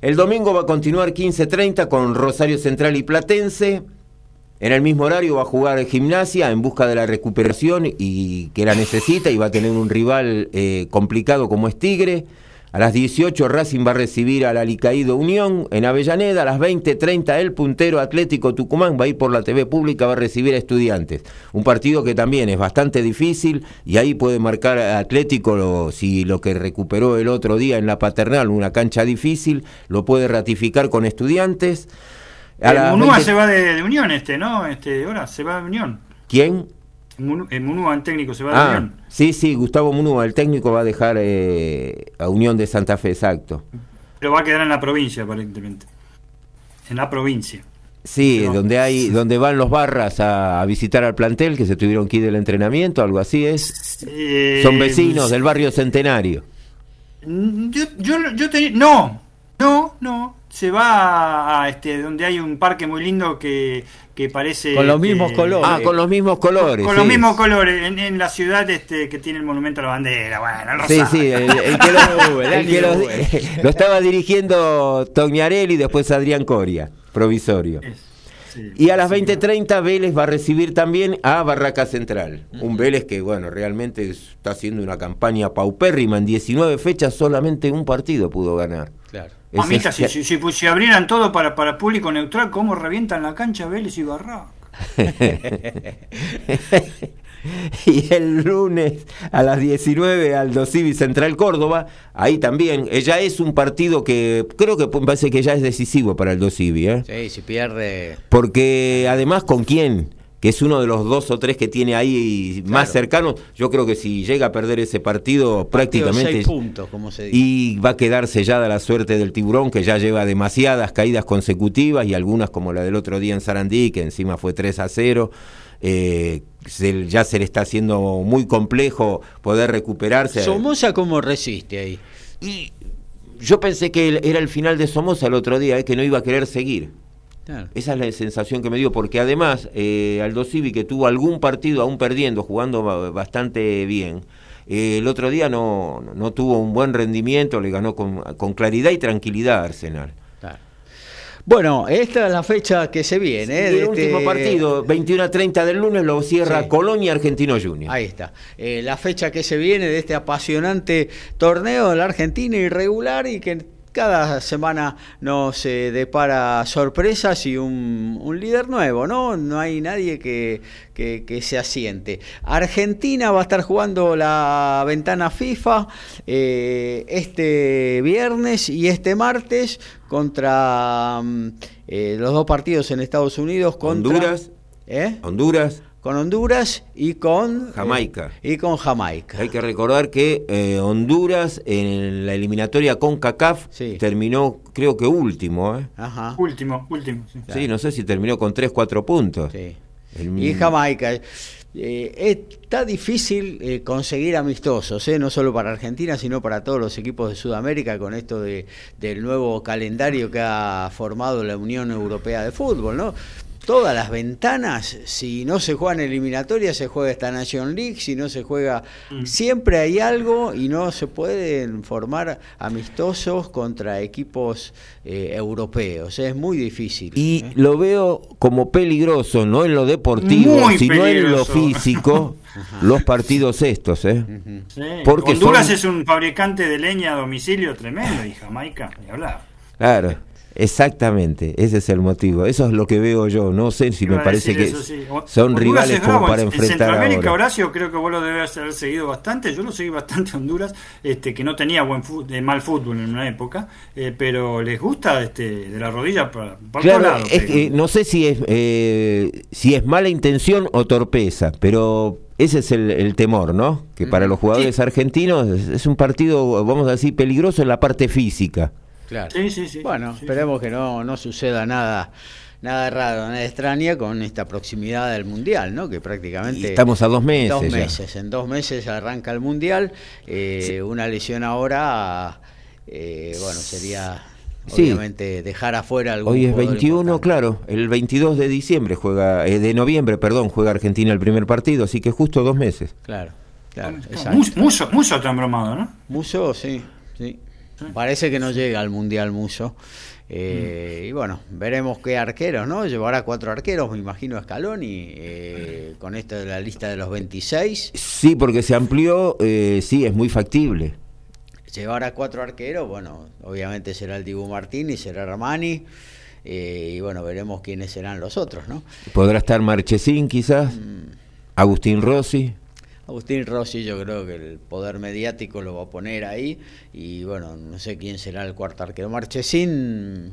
El domingo va a continuar 15-30 con Rosario Central y Platense. En el mismo horario va a jugar Gimnasia en busca de la recuperación y que la necesita y va a tener un rival eh, complicado como es Tigre. A las 18 Racing va a recibir al Alicaído Unión en Avellaneda. A las 20.30 el puntero Atlético Tucumán va a ir por la TV pública, va a recibir a Estudiantes. Un partido que también es bastante difícil y ahí puede marcar Atlético si lo que recuperó el otro día en la paternal, una cancha difícil, lo puede ratificar con Estudiantes.
A Munúa se va de, Unión este, ¿no? Este, ahora se va de Unión.
¿Quién?
Munúa, el técnico, se va a ah, Unión.
Sí, sí, Gustavo Munúa, el técnico va a dejar eh, a Unión de Santa Fe, exacto.
Pero va a quedar en la provincia, aparentemente. En la provincia.
Sí, donde hay, donde van los barras a, visitar al plantel, que se tuvieron que ir del entrenamiento, algo así es. Son vecinos del barrio Centenario.
Yo, yo, yo no, no, no. Se va a, este, donde hay un parque muy lindo que que parece...
Con los mismos colores.
Ah, con los mismos colores.
Con, los mismos colores, en, la ciudad este que tiene el monumento a la bandera, bueno,
el Sí, sí, el, que, lo, lo, estaba dirigiendo Tognarelli y después Adrián Coria, provisorio. y a las 20.30 Vélez va a recibir también a Barraca Central. Un Vélez que, bueno, realmente está haciendo una campaña paupérrima. En 19 fechas solamente un partido pudo ganar.
Claro. Mamita, si, si, si, abrieran todo para, para público neutral, ¿cómo revientan la cancha Vélez y Barraca?
y el lunes a las 19 Aldo Civi Central Córdoba, ahí también, ella es un partido que creo que parece que ya es decisivo para el Civi, ¿eh?
Sí, si pierde.
Porque además, ¿con quién? Que es uno de los dos o tres que tiene ahí más cercanos. Yo creo que si llega a perder ese partido, prácticamente.
puntos, como se dice.
Y va a quedar sellada la suerte del tiburón, que ya lleva demasiadas caídas consecutivas y algunas como la del otro día en Sarandí, que encima fue 3 a 0. Eh, ya se le está haciendo muy complejo poder recuperarse.
¿Somoza cómo resiste ahí?
Y yo pensé que era el final de Somoza el otro día, eh, que no iba a querer seguir. Esa es la sensación que me dio, porque además eh, Aldo Civi, que tuvo algún partido aún perdiendo, jugando bastante bien, eh, el otro día no, no, tuvo un buen rendimiento, le ganó con, claridad y tranquilidad a Arsenal.
Bueno, esta es la fecha que se viene.
el último este partido, 21 a 30 del lunes, lo cierra Colonia Argentino Junior.
Ahí está. Eh, la fecha que se viene de este apasionante torneo de la Argentina irregular y que cada semana nos eh, depara sorpresas y un, líder nuevo, ¿no? No hay nadie que, se asiente. Argentina va a estar jugando la ventana FIFA eh, este viernes y este martes contra mm, eh, los dos partidos en Estados Unidos. Contra,
Honduras. Honduras
con Honduras y con
Jamaica.
y con Jamaica.
Hay que recordar que eh, Honduras en la eliminatoria con CACAF terminó, creo que último. ¿eh?
Ajá. Último, último.
Sí. no sé si terminó con 3, 4 puntos.
Sí. Y Jamaica. Eh, está difícil eh, conseguir amistosos, eh, no solo para Argentina, sino para todos los equipos de Sudamérica con esto de, del nuevo calendario que ha formado la Unión Europea de Fútbol. ¿no? Todas las ventanas, si no se juega en eliminatoria, se juega esta Nation League, si no se juega, mm. siempre hay algo y no se pueden formar amistosos contra equipos eh, europeos, es muy difícil.
Y ¿eh? lo veo como peligroso, no en lo deportivo, sino en lo físico. los partidos estos, ¿eh?
Porque Honduras es un fabricante de leña a domicilio tremendo y Jamaica, ni hablar.
Claro. Exactamente, ese es el motivo. Eso es lo que veo yo. No sé si me parece que son rivales como para enfrentar. En
Centroamérica, Horacio, creo que vos lo debes haber seguido bastante. Yo lo seguí bastante Honduras, este, que no tenía buen de mal fútbol en una época, eh, pero les gusta este, de la rodilla para,
claro, no sé si es eh, si es mala intención o torpeza, pero ese es el, temor, ¿no? Que para los jugadores argentinos es un partido, vamos a decir, peligroso en la parte física.
Claro. Sí, sí, sí. Bueno, esperemos que no, no suceda nada nada raro, nada extraña con esta proximidad del mundial, ¿no? Que prácticamente
estamos a dos meses.
Dos meses, en dos meses arranca el mundial. Eh, una lesión ahora, eh, bueno, sería obviamente dejar afuera algún.
Hoy es 21, claro. El 22 de diciembre juega, eh, de noviembre, perdón, juega Argentina el primer partido, así que justo dos meses.
Claro, claro.
Muso, Muso está embromado, ¿no?
Muso, sí, sí. Parece que no llega al Mundial Muso. Eh, y bueno, veremos qué arqueros, ¿no? Llevará cuatro arqueros, me imagino, Scaloni, eh, con esta de la lista de los 26.
Sí, porque se amplió, eh, sí, es muy factible.
Llevará cuatro arqueros, bueno, obviamente será el Dibu Martínez, será Armani. y bueno, veremos quiénes serán los otros, ¿no?
Podrá estar Marchesín, quizás, mm. Agustín Rossi.
Agustín Rossi yo creo que el poder mediático lo va a poner ahí y bueno, no sé quién será el cuarto arquero. Marchesín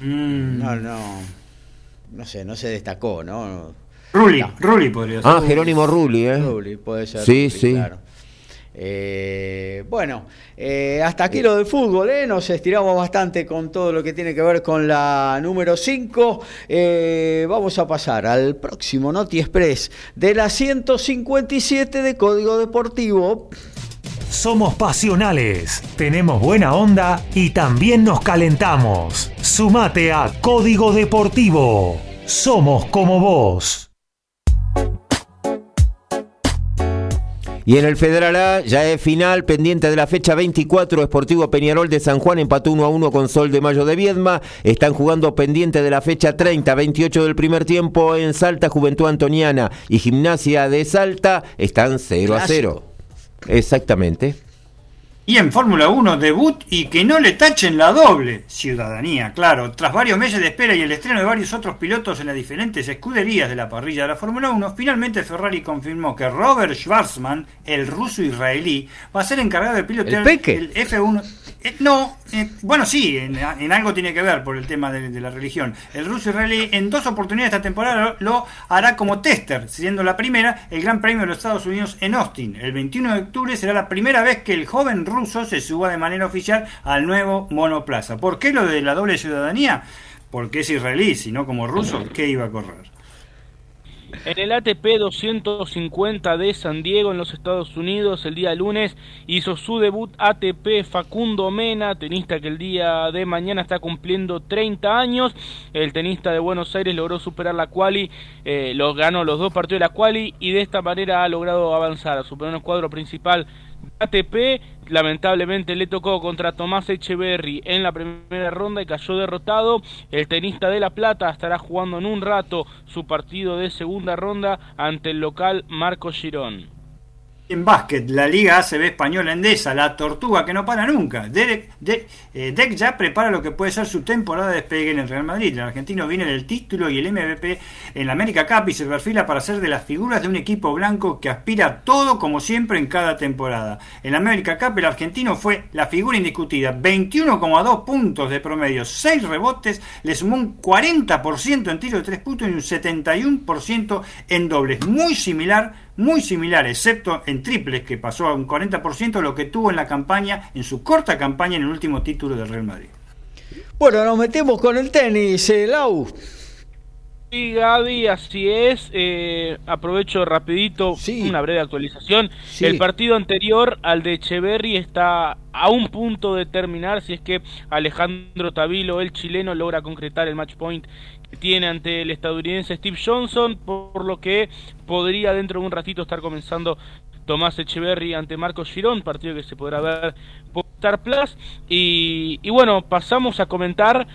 mm. no, no, no sé, no se destacó, ¿no?
Rulli, Rulli podría
ser. Ah, Jerónimo Rulli, ¿eh?
Rulli, puede ser.
Sí, sí.
Eh, bueno, eh, hasta aquí lo del fútbol, ¿eh? nos estiramos bastante con todo lo que tiene que ver con la número 5. Eh, vamos a pasar al próximo Noti Express de la 157 de Código Deportivo.
Somos pasionales, tenemos buena onda y también nos calentamos. Sumate a Código Deportivo. Somos como vos.
Y en el Federal A ya es final, pendiente de la fecha 24, Esportivo Peñarol de San Juan empató 1 a 1 con Sol de Mayo de Viedma. Están jugando pendiente de la fecha 30, 28 del primer tiempo en Salta, Juventud Antoniana y Gimnasia de Salta están 0 a 0. Exactamente.
Y en Fórmula 1 debut y que no le tachen la doble ciudadanía, claro. Tras varios meses de espera y el estreno de varios otros pilotos en las diferentes escuderías de la parrilla de la Fórmula 1, finalmente Ferrari confirmó que Robert Schwarzman, el ruso israelí, va a ser encargado de pilotear
el,
F1. Eh, no, eh, bueno, sí, en, algo tiene que ver por el tema de, la religión. El ruso israelí en dos oportunidades esta temporada lo, hará como tester, siendo la primera el Gran Premio de los Estados Unidos en Austin. El 21 de octubre será la primera vez que el joven ruso se suba de manera oficial al nuevo monoplaza. ¿Por qué lo de la doble ciudadanía? Porque es israelí, sino como ruso, ¿qué iba a correr?
En el ATP 250 de San Diego, en los Estados Unidos, el día lunes hizo su debut ATP Facundo Mena, tenista que el día de mañana está cumpliendo 30 años. El tenista de Buenos Aires logró superar la quali, eh, ganó los dos partidos de la quali y de esta manera ha logrado avanzar, superar el cuadro principal ATP lamentablemente le tocó contra Tomás Echeverry en la primera ronda y cayó derrotado. El tenista de La Plata estará jugando en un rato su partido de segunda ronda ante el local Marco Girón.
En básquet, la Liga ACB Española Endesa, la tortuga que no para nunca. Derek, de, eh, Deck ya prepara lo que puede ser su temporada de despegue en el Real Madrid. El argentino viene del título y el MVP en la América Cup y se perfila para ser de las figuras de un equipo blanco que aspira a todo como siempre en cada temporada. En la América Cup el argentino fue la figura indiscutida. 21,2 puntos de promedio, 6 rebotes, le sumó un 40% en tiro de 3 puntos y un 71% en dobles. Muy similar muy similar, excepto en triples, que pasó a un 40% lo que tuvo en la campaña, en su corta campaña en el último título del Real Madrid.
Bueno, nos metemos con el tenis, eh, Lau.
Sí, Gaby, así es. Eh, aprovecho rapidito una breve actualización. El partido anterior al de Echeverry está a un punto de terminar si es que Alejandro Tavilo, el chileno, logra concretar el match point tiene ante el estadounidense Steve Johnson, por lo que podría dentro de un ratito estar comenzando Tomás Echeverry ante Marcos Girón, partido que se podrá ver por Star Plus. Y, y bueno, pasamos a comentar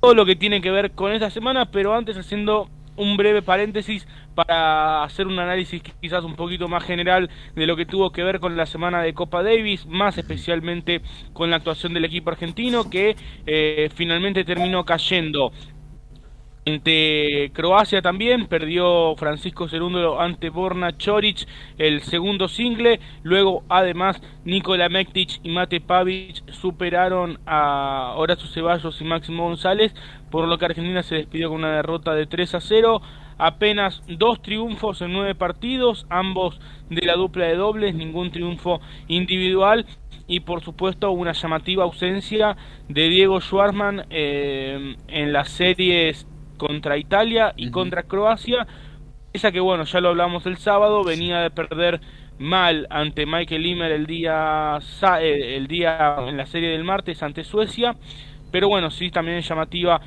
todo lo que tiene que ver con esta semana, pero antes haciendo un breve paréntesis para hacer un análisis quizás un poquito más general de lo que tuvo que ver con la semana de Copa Davis, más especialmente con la actuación del equipo argentino que eh, finalmente terminó cayendo ante Croacia también perdió Francisco Cerúndolo ante Borna Choric el segundo single. Luego, además, Nikola Mektic y Mate Pavic superaron a Horacio Ceballos y Máximo González, por lo que Argentina se despidió con una derrota de 3 a 0. Apenas dos triunfos en nueve partidos, ambos de la dupla de dobles, ningún triunfo individual y por supuesto una llamativa ausencia de Diego Schwartzman eh, en las series contra Italia y contra Croacia. Esa que bueno, ya lo hablamos el sábado, venía de perder mal ante Michael Limmer el día eh, el día en la serie del martes ante Suecia, pero bueno, sí también es llamativa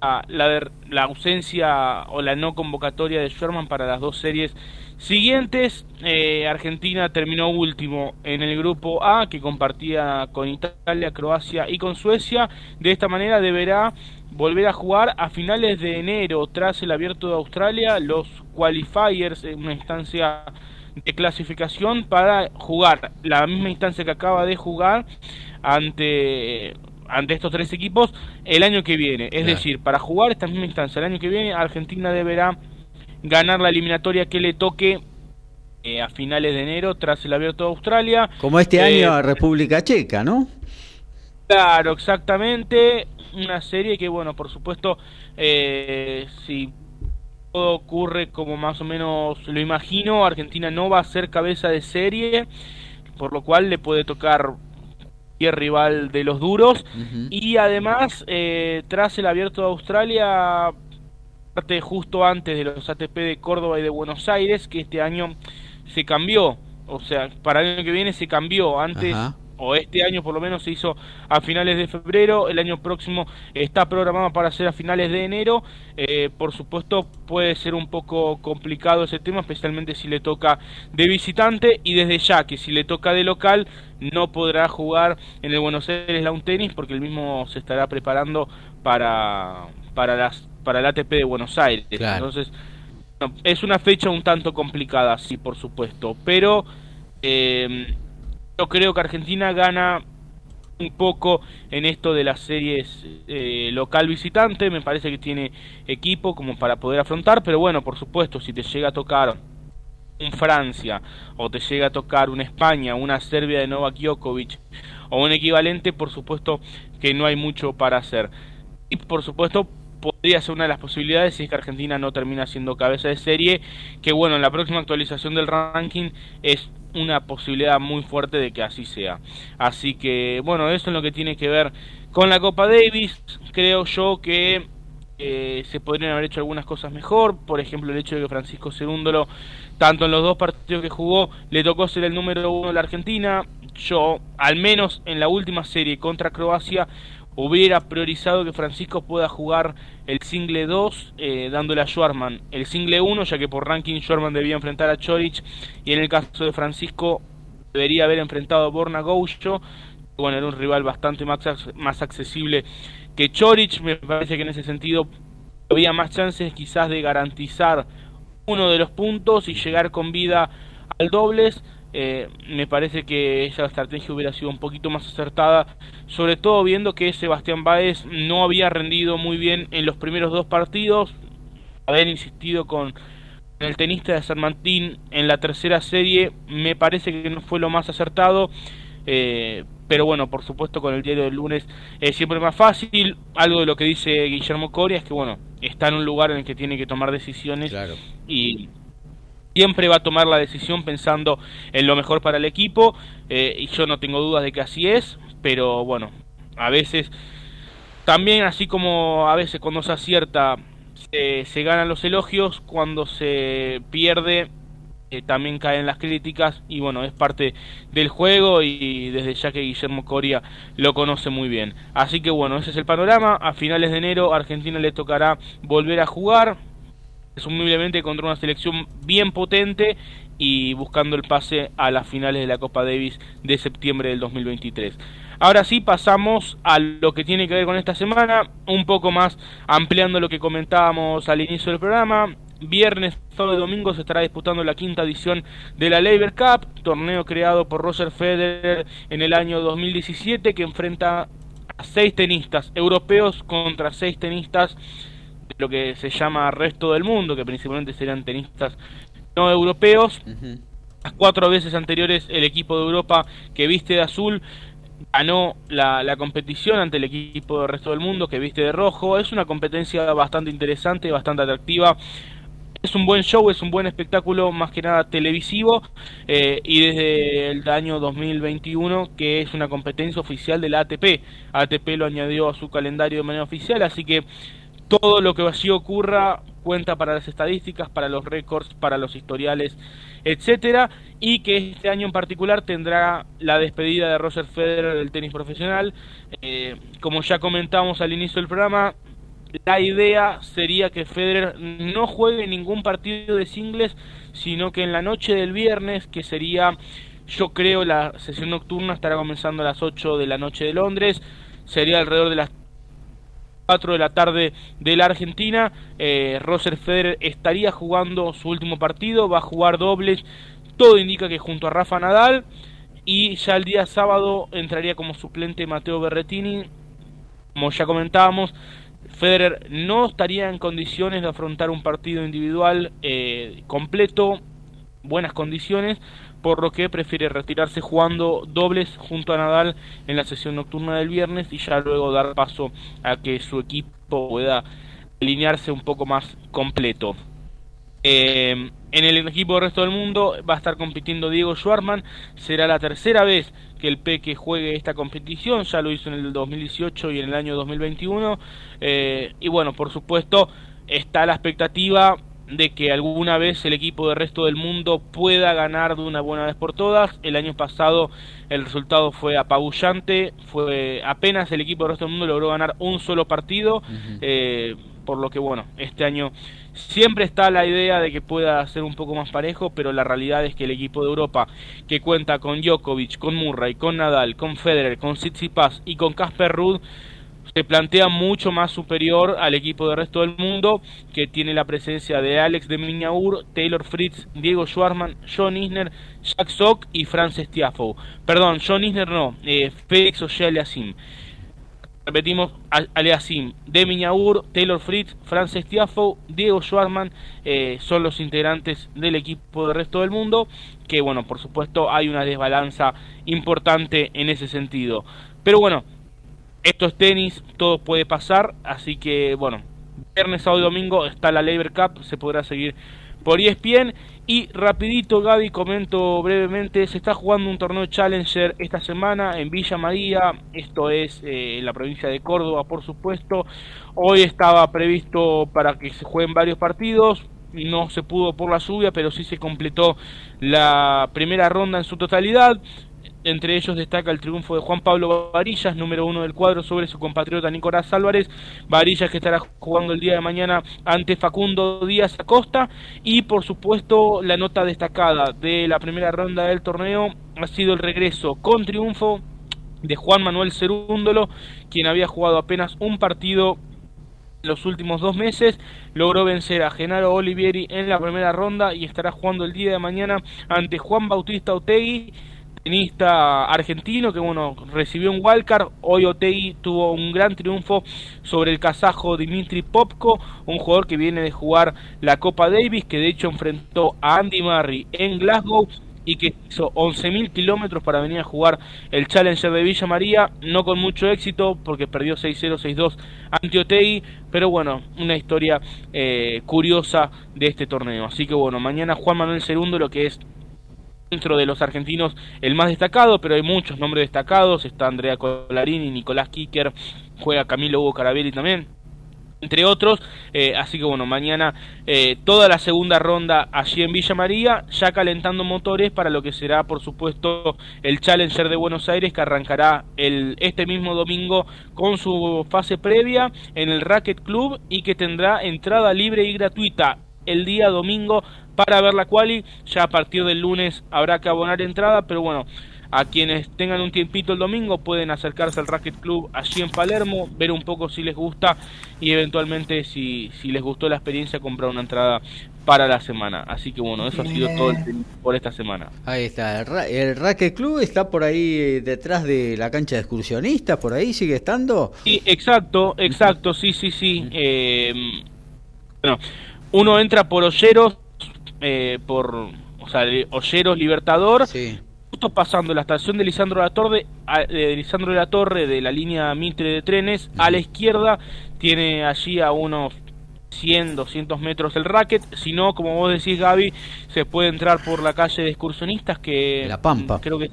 la, la, la ausencia o la no convocatoria de Sherman para las dos series siguientes. Eh, Argentina terminó último en el grupo A que compartía con Italia, Croacia y con Suecia. De esta manera deberá volver a jugar a finales de enero tras el abierto de Australia los qualifiers en una instancia de clasificación para jugar la misma instancia que acaba de jugar ante ante estos tres equipos el año que viene. Es decir para jugar esta misma instancia el año que viene Argentina deberá ganar la eliminatoria que le toque eh, a finales de enero tras el abierto de Australia.
Como este año a eh, República Checa no
claro exactamente. Una serie que, bueno, por supuesto, eh, si todo ocurre como más o menos lo imagino, Argentina no va a ser cabeza de serie, por lo cual le puede tocar rival de los duros. Y además, eh, tras el abierto de Australia, parte justo antes de los ATP de Córdoba y de Buenos Aires, que este año se cambió. O sea, para el año que viene se cambió. Antes o este año por lo menos se hizo a finales de febrero, el año próximo está programado para ser a finales de enero, eh, por supuesto puede ser un poco complicado ese tema, especialmente si le toca de visitante y desde ya que si le toca de local no podrá jugar en el Buenos Aires Lawn Tennis porque el mismo se estará preparando para, para, las, para el ATP de Buenos Aires, entonces es una fecha un tanto complicada, sí, por supuesto, pero... Eh, yo creo que Argentina gana un poco en esto de las series eh, local visitante. Me parece que tiene equipo como para poder afrontar, pero bueno, por supuesto, si te llega a tocar un Francia o te llega a tocar una España, una Serbia de Novak Djokovic o un equivalente, por supuesto que no hay mucho para hacer. Y por supuesto podría ser una de las posibilidades si es que Argentina no termina siendo cabeza de serie, que bueno, en la próxima actualización del ranking es una posibilidad muy fuerte de que así sea. Así que, bueno, eso es lo que tiene que ver con la Copa Davis. Creo yo que eh, se podrían haber hecho algunas cosas mejor. Por ejemplo, el hecho de que Francisco Segúndolo, tanto en los dos partidos que jugó, le tocó ser el número uno de la Argentina. Yo, al menos en la última serie contra Croacia, hubiera priorizado que Francisco pueda jugar el single 2 eh, dándole a Schwarman el single 1 ya que por ranking Schwarman debía enfrentar a Chorich y en el caso de Francisco debería haber enfrentado a Borna Goucho. Bueno era un rival bastante más, más accesible que Chorich me parece que en ese sentido había más chances quizás de garantizar uno de los puntos y llegar con vida al dobles eh, me parece que esa estrategia hubiera sido un poquito más acertada, sobre todo viendo que Sebastián Báez no había rendido muy bien en los primeros dos partidos, haber insistido con el tenista de San Martín en la tercera serie me parece que no fue lo más acertado, eh, pero bueno, por supuesto con el diario del lunes es siempre más fácil. Algo de lo que dice Guillermo Coria es que bueno, está en un lugar en el que tiene que tomar decisiones y siempre va a tomar la decisión pensando en lo mejor para el equipo eh, y yo no tengo dudas de que así es, pero bueno, a veces también así como a veces cuando se acierta se, se ganan los elogios, cuando se pierde eh, también caen las críticas y bueno, es parte del juego y desde ya que Guillermo Coria lo conoce muy bien. Así que bueno, ese es el panorama. A finales de enero Argentina le tocará volver a jugar, presumiblemente contra una selección bien potente y buscando el pase a las finales de la Copa Davis de septiembre del 2023. Ahora sí pasamos a lo que tiene que ver con esta semana, un poco más ampliando lo que comentábamos al inicio del programa. Viernes, sábado y domingo se estará disputando la quinta edición de la Labor Cup, torneo creado por Roger Federer en el año 2017 que enfrenta a seis tenistas europeos contra seis tenistas de lo que se llama resto del mundo, que principalmente serían tenistas no europeos. Las cuatro veces anteriores el equipo de Europa que viste de azul ganó la, la, competición ante el equipo del resto del mundo que viste de rojo. Es una competencia bastante interesante, bastante atractiva. Es un buen show, es un buen espectáculo, más que nada televisivo, eh, y desde el año 2021 que es una competencia oficial de la ATP. ATP lo añadió a su calendario de manera oficial, así que todo lo que así ocurra cuenta para las estadísticas, para los récords, para los historiales, etcétera, y que este año en particular tendrá la despedida de Roger Federer del tenis profesional. Eh, como ya comentamos al inicio del programa, la idea sería que Federer no juegue ningún partido de singles, sino que en la noche del viernes, que sería, yo creo, la sesión nocturna estará comenzando a las 8 de la noche de Londres, sería alrededor de las 4 de la tarde de la Argentina. Eh, Roger Federer estaría jugando su último partido, va a jugar dobles. Todo indica que junto a Rafa Nadal. Y ya el día sábado entraría como suplente Mateo Berretini. Como ya comentábamos, Federer no estaría en condiciones de afrontar un partido individual eh, completo, buenas condiciones, por lo que prefiere retirarse jugando dobles junto a Nadal en la sesión nocturna del viernes y ya luego dar paso a que su equipo pueda alinearse un poco más completo. Eh, en el equipo del resto del mundo va a estar compitiendo Diego Schwarman. Será la tercera vez que el Peque juegue esta competición. Ya lo hizo en el 2018 y en el año 2021. Eh, y bueno, por supuesto, está la expectativa de que alguna vez el equipo del resto del mundo pueda ganar de una buena vez por todas. El año pasado el resultado fue apabullante, fue apenas el equipo del resto del mundo logró ganar un solo partido, eh, por lo que bueno, este año Siempre está la idea de que pueda ser un poco más parejo, pero la realidad es que el equipo de Europa, que cuenta con Djokovic, con Murray, con Nadal, con Federer, con Tsitsipas y con Casper Ruud, se plantea mucho más superior al equipo del resto del mundo, que tiene la presencia de Alex de Miñaur, Taylor Fritz, Diego Schwarman, John Isner, Jack Sock y Frances Tiafoe. Perdón, John Isner no, eh, Félix Osheliasim repetimos, Aleasim, Demiñaur, Taylor Fritz, Frances Tiafo, Diego Schwarman eh, son los integrantes del equipo del resto del mundo, que bueno, por supuesto hay una desbalanza importante en ese sentido. Pero bueno, esto es tenis, todo puede pasar, así que bueno, viernes, sábado y domingo está la Labor Cup, se podrá seguir por ESPN y rapidito, Gaby, comento brevemente, se está jugando un torneo Challenger esta semana en Villa María, esto es eh, la provincia de Córdoba, por supuesto. Hoy estaba previsto para que se jueguen varios partidos, no se pudo por la lluvia, pero sí se completó la primera ronda en su totalidad. Entre ellos destaca el triunfo de Juan Pablo Varillas, número uno del cuadro, sobre su compatriota Nicolás Álvarez. Varillas que estará jugando el día de mañana ante Facundo Díaz Acosta. Y por supuesto, la nota destacada de la primera ronda del torneo ha sido el regreso con triunfo de Juan Manuel Cerúndolo, quien había jugado apenas un partido los últimos dos meses. Logró vencer a Genaro Olivieri en la primera ronda y estará jugando el día de mañana ante Juan Bautista Otegui, tenista argentino que bueno recibió un wildcard. Hoy Otegui tuvo un gran triunfo sobre el kazajo Dimitri Popko, un jugador que viene de jugar la Copa Davis, que de hecho enfrentó a Andy Murray en Glasgow y que hizo 11.000 kilómetros para venir a jugar el Challenger de Villa María, no con mucho éxito porque perdió 6-0, 6-2 ante Otei, pero bueno, una historia eh, curiosa de este torneo. Así que bueno, mañana Juan Manuel II, lo que es dentro de los argentinos el más destacado, pero hay muchos nombres destacados, está Andrea Colarini, Nicolás Kicker, juega Camilo Hugo Carabelli también entre otros. Eh, así que bueno, mañana eh, toda la segunda ronda allí en Villa María, ya calentando motores para lo que será, por supuesto, el Challenger de Buenos Aires que arrancará el, este mismo domingo con su fase previa en el Racket Club y que tendrá entrada libre y gratuita el día domingo para ver la quali. Ya a partir del lunes habrá que abonar entrada, pero bueno, a quienes tengan un tiempito el domingo pueden acercarse al Racket Club allí en Palermo, ver un poco si les gusta y eventualmente si, si les gustó la experiencia comprar una entrada para la semana. Así que bueno, eso ha sido todo por esta semana.
Ahí está, el, Racket Club está por ahí eh, detrás de la cancha de excursionistas, por ahí sigue estando.
Sí, exacto, exacto, sí, sí, sí. Eh, bueno, uno entra por Olleros, eh, por, o sea, Olleros Libertador. Sí justo pasando la estación de Lisandro de la Torre, de Lisandro de la Torre de la línea Mitre de trenes, a la izquierda tiene allí a unos 100, 200 metros el racket, si no, como vos decís Gaby, se puede entrar por la calle de excursionistas que...
La Pampa.
Creo que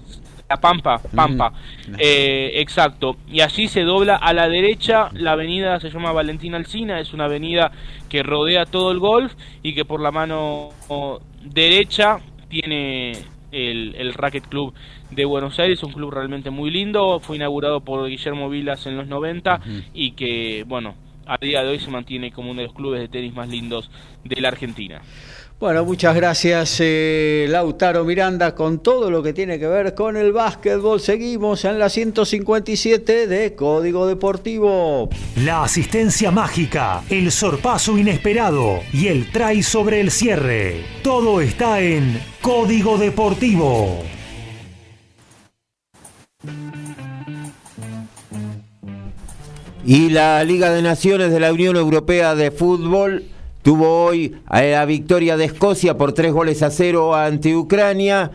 la Pampa, Pampa, eh, exacto. Y allí se dobla a la derecha, la avenida se llama Valentina Alcina, es una avenida que rodea todo el golf y que por la mano derecha tiene el, el Racket Club de Buenos Aires, un club realmente muy lindo, fue inaugurado por Guillermo Vilas en los 90 y que, bueno, a día de hoy se mantiene como uno de los clubes de tenis más lindos de la Argentina.
Bueno, muchas gracias eh, Lautaro Miranda con todo lo que tiene que ver con el básquetbol. Seguimos en la 157 de Código Deportivo.
La asistencia mágica, el sorpaso inesperado y el try sobre el cierre. Todo está en Código Deportivo.
Y la Liga de Naciones de la Unión Europea de Fútbol Tuvo hoy la victoria de Escocia por tres goles a cero ante Ucrania.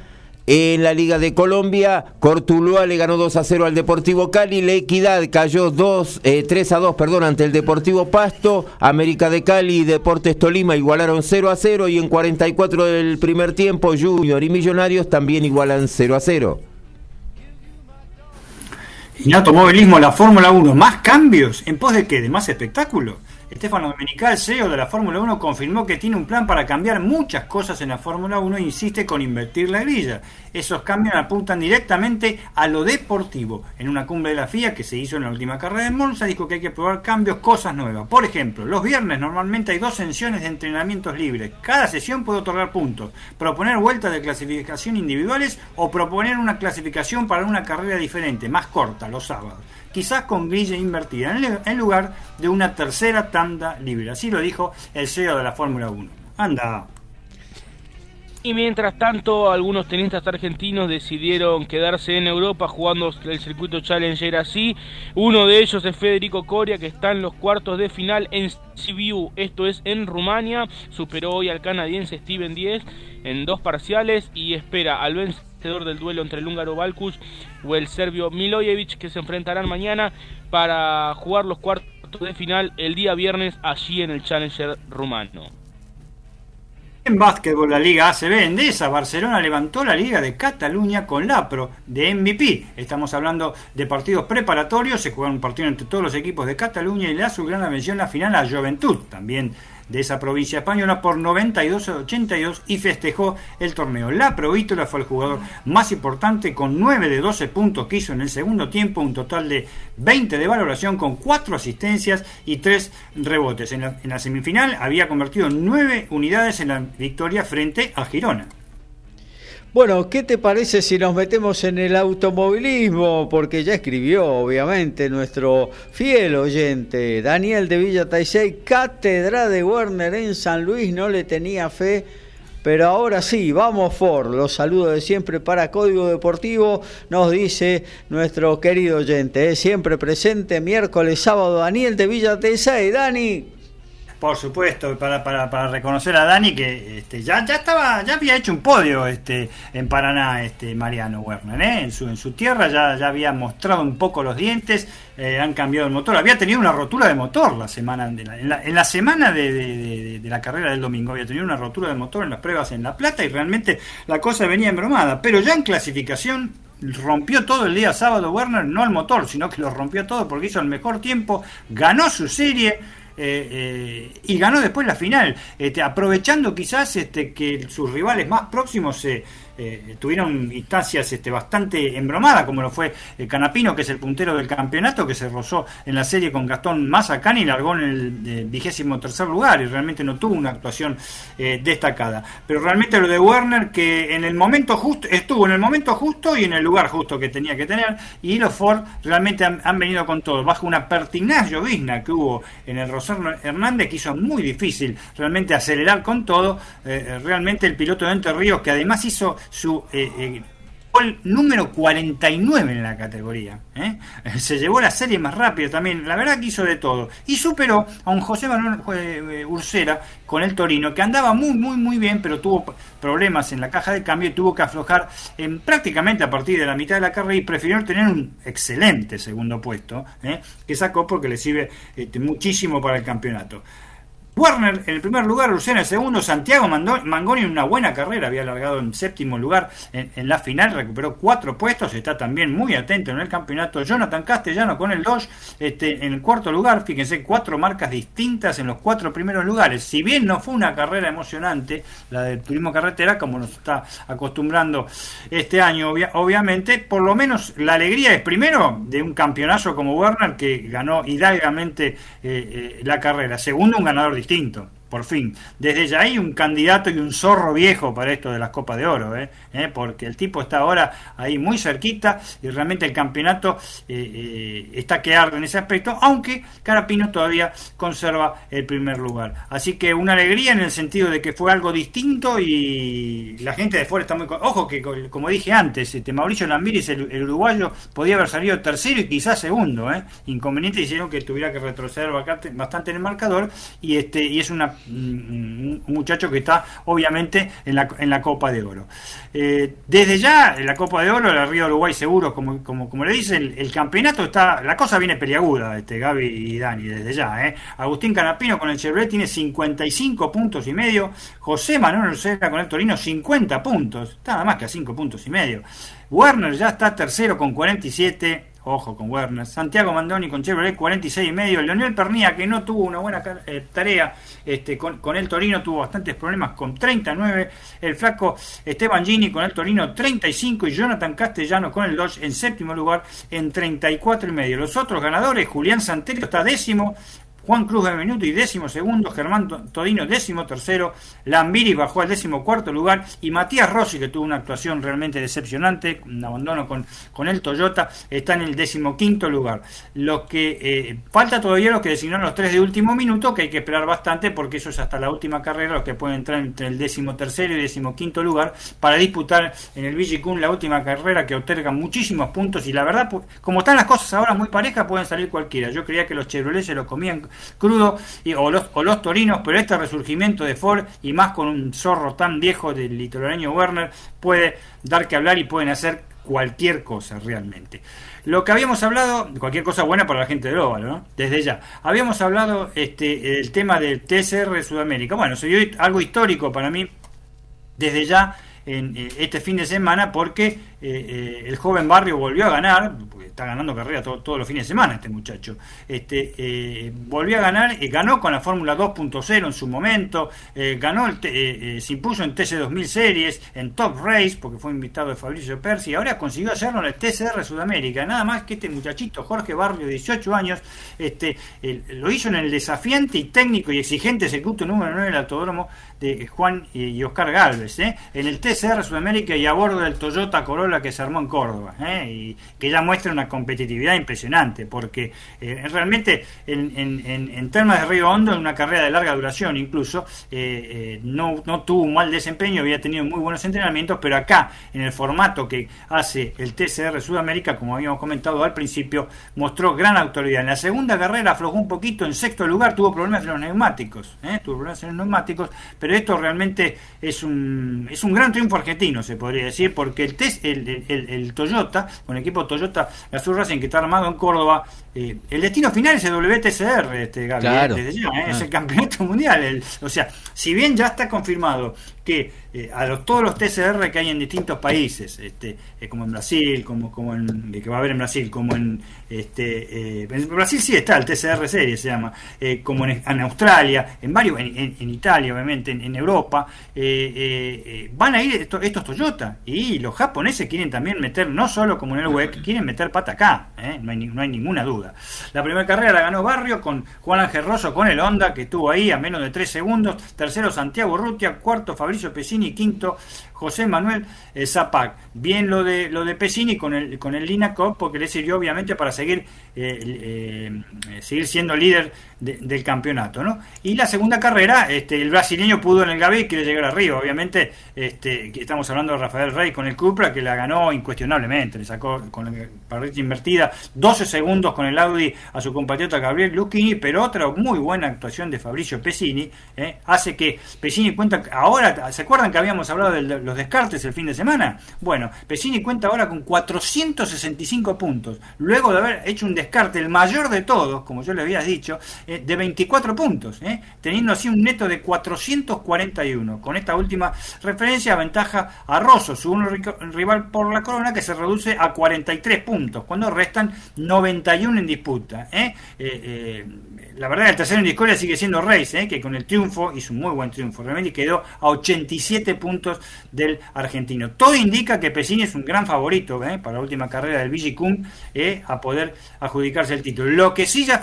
En la Liga de Colombia, Cortuluá le ganó 2 a 0 al Deportivo Cali, La Equidad cayó 2, 3 eh, a 2 perdón, ante el Deportivo Pasto, América de Cali y Deportes Tolima igualaron 0 a 0 y en 44 del primer tiempo Junior y Millonarios también igualan 0 a 0.
Y automovilismo, la Fórmula 1, más cambios, ¿en pos de qué? ¿De más espectáculo? Estefano Domenical, CEO de la Fórmula 1, confirmó que tiene un plan para cambiar muchas cosas en la Fórmula 1 e insiste con invertir la grilla. Esos cambios apuntan directamente a lo deportivo. En una cumbre de la FIA que se hizo en la última carrera de Monza, dijo que hay que probar cambios, cosas nuevas. Por ejemplo, los viernes normalmente hay dos sesiones de entrenamientos libres. Cada sesión puede otorgar puntos. Proponer vueltas de clasificación individuales o proponer una clasificación para una carrera diferente, más corta, los sábados quizás con grilla invertida, en lugar de una tercera tanda libre. Así lo dijo el CEO de la Fórmula 1. Anda.
Y mientras tanto, algunos tenistas argentinos decidieron quedarse en Europa jugando el circuito Challenger así. Uno de ellos es Federico Coria, que está en los cuartos de final en Sibiu, esto es en Rumania. Superó hoy al canadiense Steven Diez en dos parciales y espera al vencedor del duelo entre el húngaro Balkus o el serbio Milojevic que se enfrentarán mañana para jugar los cuartos de final el día viernes allí en el Challenger rumano.
En básquetbol, la Liga ACB Endesa, Barcelona levantó la Liga de Cataluña con la Pro de MVP. Estamos hablando de partidos preparatorios, se juega un partido entre todos los equipos de Cataluña y le da gran mención la final a Juventud, también de esa provincia española por 92 a 82 y festejó el torneo. La Provítola fue el jugador más importante con 9 de 12 puntos que hizo en el segundo tiempo, un total de 20 de valoración con 4 asistencias y 3 rebotes. En la, en la semifinal había convertido 9 unidades en la victoria frente a Girona.
Bueno, ¿qué te parece si nos metemos en el automovilismo? Porque ya escribió, obviamente, nuestro fiel oyente, Daniel de Villa Taisei, cátedra de Werner en San Luis, no le tenía fe. Pero ahora sí, vamos Ford. Los saludos de siempre para Código Deportivo, nos dice nuestro querido oyente. ¿eh? Siempre presente, miércoles, sábado, Daniel de Villa Taisei. Dani,
por supuesto, para, para, para reconocer a Dani que este, ya, ya estaba, ya había hecho un podio este, en Paraná, este Mariano Werner, ¿eh? en, su, en su tierra ya, ya había mostrado un poco los dientes, eh, han cambiado el motor, había tenido una rotura de motor la semana en, la, en la semana de, la carrera del domingo, había tenido una rotura de motor en las pruebas en La Plata y realmente la cosa venía embromada, pero ya en clasificación rompió todo el día sábado Werner, no el motor, sino que lo rompió todo porque hizo el mejor tiempo, ganó su serie, eh, eh, y ganó después la final, este, aprovechando quizás este, que sus rivales más próximos se eh, tuvieron instancias este, bastante embromadas, como lo fue eh, Canapino, que es el puntero del campeonato, que se rozó en la serie con Gastón Mazacán y largó en el eh, vigésimo tercer lugar y realmente no tuvo una actuación destacada. Pero realmente lo de Werner, que en el momento justo, estuvo en el momento justo y en el lugar justo que tenía que tener, y los Ford realmente han, venido con todo, bajo una pertinaz llovizna que hubo en el Rosario Hernández, que hizo muy difícil realmente acelerar con todo, realmente el piloto de Entre que además hizo su eh, eh, gol número 49 en la categoría. ¿eh? Se llevó la serie más rápido también. La verdad que hizo de todo. Y superó a un José Manuel Ursera con el Torino, que andaba muy, muy, muy bien, pero tuvo problemas en la caja de cambio y tuvo que aflojar en, prácticamente a partir de la mitad de la carrera y prefirió tener un excelente segundo puesto, que sacó porque le sirve este, muchísimo para el campeonato. Warner en el primer lugar, Lucena en el segundo, Santiago Mangoni en una buena carrera, había alargado en séptimo lugar en, la final, recuperó cuatro puestos, está también muy atento en el campeonato. Jonathan Castellano con el 2 este, en el cuarto lugar, fíjense, cuatro marcas distintas en los cuatro primeros lugares. Si bien no fue una carrera emocionante, la del turismo carretera, como nos está acostumbrando este año, obviamente, por lo menos la alegría es primero de un campeonazo como Werner que ganó hidalgamente eh, eh, la carrera, segundo un ganador distinto distinto por fin. Desde ya hay un candidato y un zorro viejo para esto de las Copas de Oro, ¿eh? ¿Eh? porque el tipo está ahora ahí muy cerquita y realmente el campeonato eh, está que en ese aspecto, aunque Carapino todavía conserva el primer lugar. Así que una alegría en el sentido de que fue algo distinto y la gente de fuera está muy... Ojo que, como dije antes, este Mauricio Lambiris, el, uruguayo, podía haber salido tercero y quizás segundo. Inconveniente hicieron que tuviera que retroceder bastante en el marcador y, este, y es una un, muchacho que está obviamente en la, en la Copa de Oro. Eh, desde ya, en la Copa de Oro, la Río Uruguay seguro, como, como, como le dicen, el, campeonato está, la cosa viene peliaguda, este, Gaby y Dani, desde ya. ¿eh? Agustín Canapino con el Chevrolet tiene 55 puntos y medio, José Manuel Lucera con el Torino 50 puntos, nada más que a 5 puntos y medio. Werner ya está tercero con 47, Ojo con Werner. Santiago Mandoni con Chevrolet 46 y medio. Leonel Pernía, que no tuvo una buena eh, tarea este, con, el Torino, tuvo bastantes problemas con 39. El flaco Esteban Gini con el Torino 35 y Jonathan Castellano con el Dodge en séptimo lugar en 34 y medio. Los otros ganadores, Julián Santelio está décimo, Juan Cruz de Minuto y décimo segundo, Germán Todino décimo tercero, Lambiri bajó al décimo cuarto lugar y Matías Rossi, que tuvo una actuación realmente decepcionante, un abandono con, con el Toyota, está en el décimo quinto lugar. Lo que eh, falta todavía los que designaron los tres de último minuto, que hay que esperar bastante porque eso es hasta la última carrera, los que pueden entrar entre el décimo tercero y décimo quinto lugar para disputar en el Vigicún la última carrera que otorga muchísimos puntos y la verdad, como están las cosas ahora muy parejas, pueden salir cualquiera. Yo creía que los Chevrolet se lo comían crudo y, o, los, o los torinos, pero este resurgimiento de Ford y más con un zorro tan viejo del litoraleño Werner puede dar que hablar y pueden hacer cualquier cosa realmente. Lo que habíamos hablado, cualquier cosa buena para la gente de Óvalo, ¿no? Desde ya. Habíamos hablado este, el tema del TSR Sudamérica. Bueno, se dio algo histórico para mí desde ya en eh, este fin de semana porque eh, eh, el joven barrio volvió a ganar, está ganando carrera todos los fines de semana este muchacho. Este, volvió a ganar, eh, ganó con la Fórmula 2.0 en su momento, ganó, el se impuso en TC 2000 Series, en Top Race, porque fue invitado de Fabricio Persi, y ahora consiguió hacerlo en el TCR Sudamérica. Nada más que este muchachito, Jorge Barrio, 18 años, este, lo hizo en el desafiante y técnico y exigente circuito número 9 del autódromo de Juan y, Oscar Galvez, en el TCR Sudamérica y a bordo del Toyota Corolla que se armó en Córdoba, y que ya muestra una competitividad impresionante, porque eh, realmente en, en, en, temas de Río Hondo, en una carrera de larga duración incluso, eh, eh, no, no tuvo un mal desempeño, había tenido muy buenos entrenamientos, pero acá, en el formato que hace el TCR Sudamérica, como habíamos comentado al principio, mostró gran autoridad. En la segunda carrera aflojó un poquito, en sexto lugar tuvo problemas en los neumáticos, tuvo problemas en los neumáticos, pero esto realmente es un, es un gran triunfo argentino, se podría decir, porque el, test, el, el, el Toyota, con el equipo Toyota Gazoo Racing que está armado en Córdoba, eh, el destino final es el WTCR, este, Gabriel, desde ya, ¿eh? es el campeonato mundial. o sea, si bien ya está confirmado que eh, a los, todos los TCR que hay en distintos países, este, como en Brasil, como, como en, que va a haber en Brasil, como en, este, en Brasil sí está el TCR serie se llama, como en, Australia, en varios, en, Italia obviamente, en, Europa, van a ir estos, estos Toyota y los japoneses quieren también meter, no solo como en el WEC, quieren meter pata acá, no hay, no hay ninguna duda. La primera carrera la ganó Barrio con Juan Ángel Rosso con el Honda, que estuvo ahí a menos de 3 segundos. Tercero Santiago Rutia, cuarto Fabricio Pesini, quinto José Manuel eh, Zapac. Bien lo de lo de Pesini con el con el porque le sirvió obviamente para seguir eh, eh, seguir siendo líder del campeonato, ¿no? Y la segunda carrera, este, el brasileño pudo en el Gaby quiere llegar arriba, obviamente, este, estamos hablando de Rafael Rey con el Cupra que la ganó incuestionablemente, le sacó con la parrilla invertida 12 segundos con el Audi a su compatriota Gabriel Lucchini, pero otra muy buena actuación de Fabricio Pesini hace que Pesini cuenta ahora, ¿se acuerdan que habíamos hablado del los descartes el fin de semana. Bueno, Pesini cuenta ahora con 465 puntos, luego de haber hecho un descarte, el mayor de todos, como yo le había dicho, eh, de 24 puntos, eh, teniendo así un neto de 441. Con esta última referencia ventaja a Rosso, su uno rival por la corona, que se reduce a 43 puntos, cuando restan 91 en disputa. Eh. la verdad, el tercero en discordia sigue siendo Reis, que con el triunfo, hizo un muy buen triunfo, realmente quedó a 87 puntos del argentino. Todo indica que Pesini es un gran favorito ¿eh? para la última carrera del Vigicum eh, a poder adjudicarse el título. Lo que sí ya,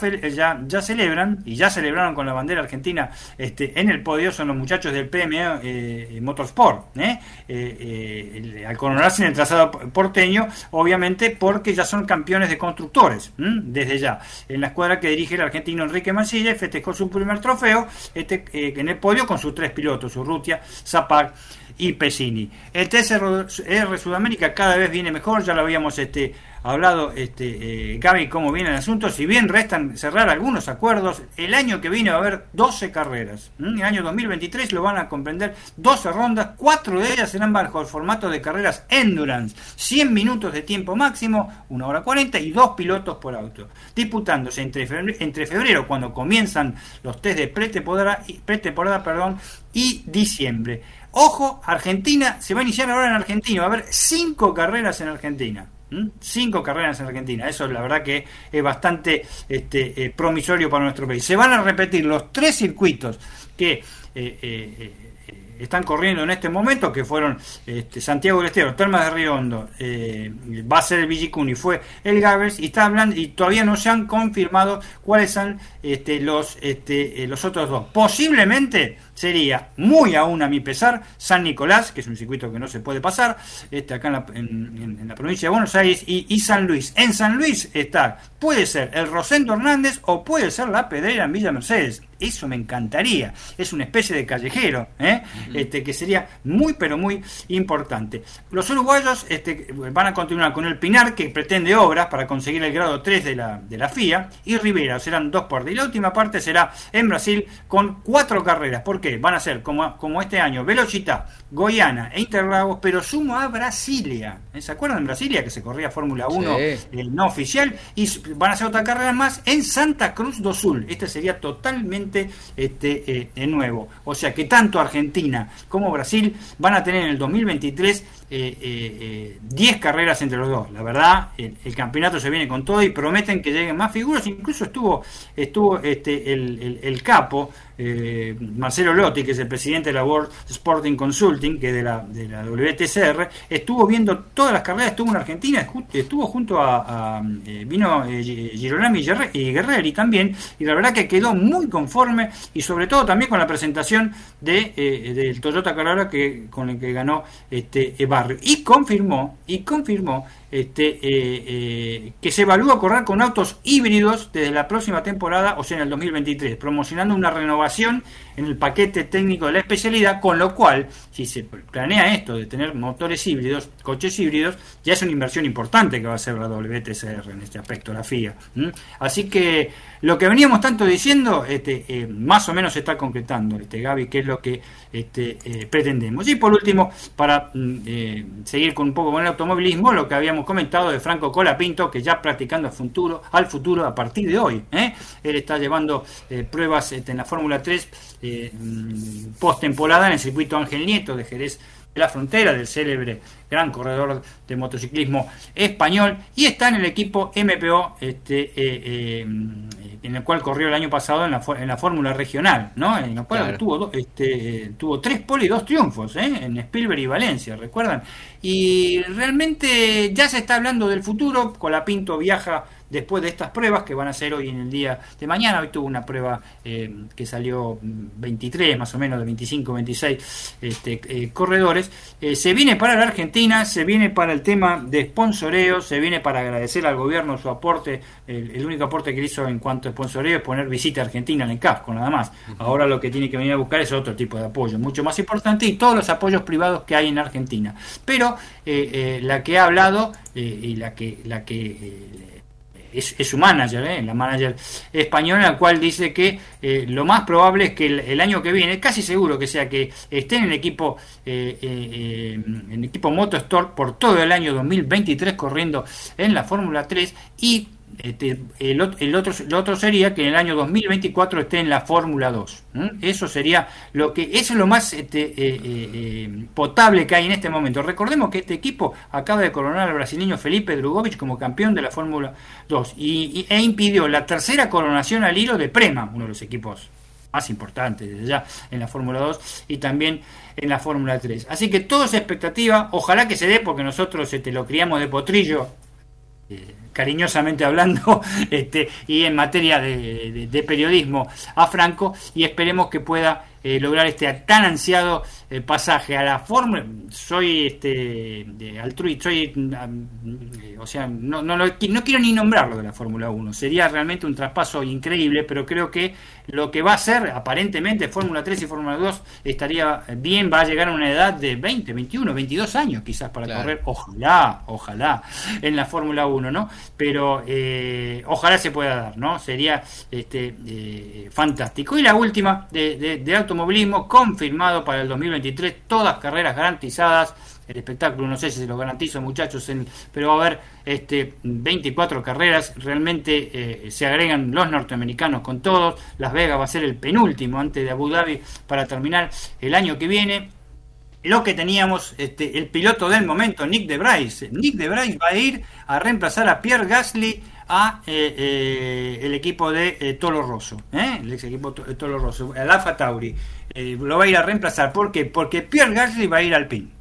celebran, y ya celebraron con la bandera argentina este, en el podio, son los muchachos del PME eh, Motorsport, al coronarse en el trazado porteño, obviamente porque ya son campeones de constructores, desde ya. En la escuadra que dirige el argentino Enrique Mancilla festejó su primer trofeo este, en el podio con sus tres pilotos, Urrutia, Zapac y Pesini. El TCR Sudamérica cada vez viene mejor, ya lo habíamos este, hablado, este, eh, Gaby, cómo viene el asunto. Si bien restan cerrar algunos acuerdos, el año que viene va a haber 12 carreras. En el año 2023 lo van a comprender 12 rondas, 4 de ellas serán bajo el formato de carreras Endurance, 100 minutos de tiempo máximo, 1 hora 40 y 2 pilotos por auto, disputándose entre febrero, cuando comienzan los test de pretemporada, pretemporada y diciembre. Ojo, Argentina, se va a iniciar ahora en Argentina, va a haber 5 carreras en Argentina. Cinco carreras en Argentina. Eso la verdad que es bastante este, eh, promisorio para nuestro país. Se van a repetir los tres circuitos que eh, eh, están corriendo en este momento, que fueron este, Santiago del Estero, Termas de Río Hondo, va a ser el Villicuni, fue el Gavers, y está hablando, y todavía no se han confirmado cuáles son este, los, este, los otros dos. Posiblemente sería, muy aún a mi pesar, San Nicolás, que es un circuito que no se puede pasar, este, acá en la, provincia de Buenos Aires, y, San Luis. En San Luis está, puede ser el Rosendo Hernández o puede ser la Pedrera en Villa Mercedes. Eso me encantaría. Es una especie de callejero, ¿eh? este, que sería muy, pero muy importante. Los uruguayos este, van a continuar con el Pinar, que pretende obras para conseguir el grado 3 de la, de la FIA, y Rivera, serán dos por Y la última parte será en Brasil con cuatro carreras. ¿Por qué? Van a ser como, como este año, Velocità, Goiana e Interlagos, pero sumo a Brasilia. ¿Se acuerdan de Brasilia que se corría Fórmula 1 el no oficial? Y van a hacer otra carrera más en Santa Cruz do Sul. Este sería totalmente este, eh, nuevo. O sea que tanto Argentina como Brasil van a tener en el 2023 10 carreras entre los dos. La verdad, el, campeonato se viene con todo y prometen que lleguen más figuras. Incluso estuvo, estuvo este, el, el capo eh, Marcelo Lotti, que es el presidente de la World Sporting Que es de la, de la WTCR, estuvo viendo todas las carreras, estuvo en Argentina, estuvo junto a, eh, vino eh, Girolami y Guerreri también, y la verdad que quedó muy conforme y sobre todo también con la presentación de del Toyota Corolla que con el que ganó este Barrio y confirmó y confirmó este, eh, eh, que se evalúa correr con autos híbridos desde la próxima temporada, o sea, en el 2023, promocionando una renovación en el paquete técnico de la especialidad, con lo cual, si se planea esto de tener motores híbridos, coches híbridos, ya es una inversión importante que va a hacer la WTCR en este aspecto, la FIA. Así que lo que veníamos tanto diciendo, este, eh, más o menos se está concretando, este, Gaby, que es lo que este, pretendemos. Y por último, para mm, seguir con un poco con el automovilismo, lo que habíamos comentado de Franco Colapinto, que ya practicando al futuro, al futuro a partir de hoy. Él está llevando pruebas este, en la Fórmula 3 mm, post temporada en el circuito Ángel Nieto de Jerez la frontera del célebre gran corredor de motociclismo español y está en el equipo MPO este, eh, eh, en el cual corrió el año pasado en la, en la fórmula regional ¿no? en la cual tuvo, este, tuvo tres pole y dos triunfos ¿eh? en Spielberg y Valencia recuerdan y realmente ya se está hablando del futuro Colapinto viaja después de estas pruebas que van a ser hoy en el día de mañana. Hoy tuvo una prueba eh, que salió 23, más o menos, de 25, 26 este, eh, corredores. Eh, se viene para la Argentina, se viene para el tema de sponsoreo, se viene para agradecer al gobierno su aporte. El, único aporte que hizo en cuanto a sponsoreo es poner visita a Argentina en el casco, nada más. Ahora lo que tiene que venir a buscar es otro tipo de apoyo, mucho más importante, y todos los apoyos privados que hay en Argentina. Pero la que ha hablado y la que, la que es, su manager, ¿eh? la manager española, la cual dice que eh, lo más probable es que el, año que viene, casi seguro que sea que esté en el equipo, eh, en el equipo Store por todo el año 2023 corriendo en la Fórmula 3 y este, el, otro, otro sería que en el año 2024 esté en la Fórmula 2. Eso sería lo que eso es lo más este, eh, eh, eh, potable que hay en este momento. Recordemos que este equipo acaba de coronar al brasileño Felipe Drugovich como campeón de la Fórmula 2 y, e impidió la tercera coronación al hilo de Prema, uno de los equipos más importantes desde ya en la Fórmula 2 y también en la Fórmula 3. Así que todo es expectativa, ojalá que se dé porque nosotros este, lo criamos de potrillo cariñosamente hablando, este, y en materia de, periodismo a Franco, y esperemos que pueda eh, lograr este tan ansiado eh, pasaje a la fórmula. Soy este de altruista, soy, mm, o sea, no, no, no, quiero ni nombrarlo de la Fórmula 1. Sería realmente un traspaso increíble, pero creo que lo que va a ser, aparentemente, Fórmula 3 y Fórmula 2 estaría bien, va a llegar a una edad de 20, 21, 22 años quizás para correr, ojalá, ojalá, en la Fórmula 1, ¿no? Pero eh, ojalá se pueda dar, ¿no? Sería este, eh, fantástico. Y la última de, de, automovilismo, confirmado para el 2023, todas carreras garantizadas el espectáculo, no sé si se lo garantizo muchachos, pero va a haber este, 24 carreras, realmente eh, se agregan los norteamericanos con todos, Las Vegas va a ser el penúltimo antes de Abu Dhabi para terminar el año que viene. Lo que teníamos, este, el piloto del momento, Nick de Bryce. Nick de Bryce va a ir a reemplazar a Pierre Gasly a eh, eh, el equipo de Tolo Rosso, el ex equipo de Tolo Rosso, el Alfa Tauri. Lo va a ir a reemplazar, ¿por qué? Porque Pierre Gasly va a ir al PIN.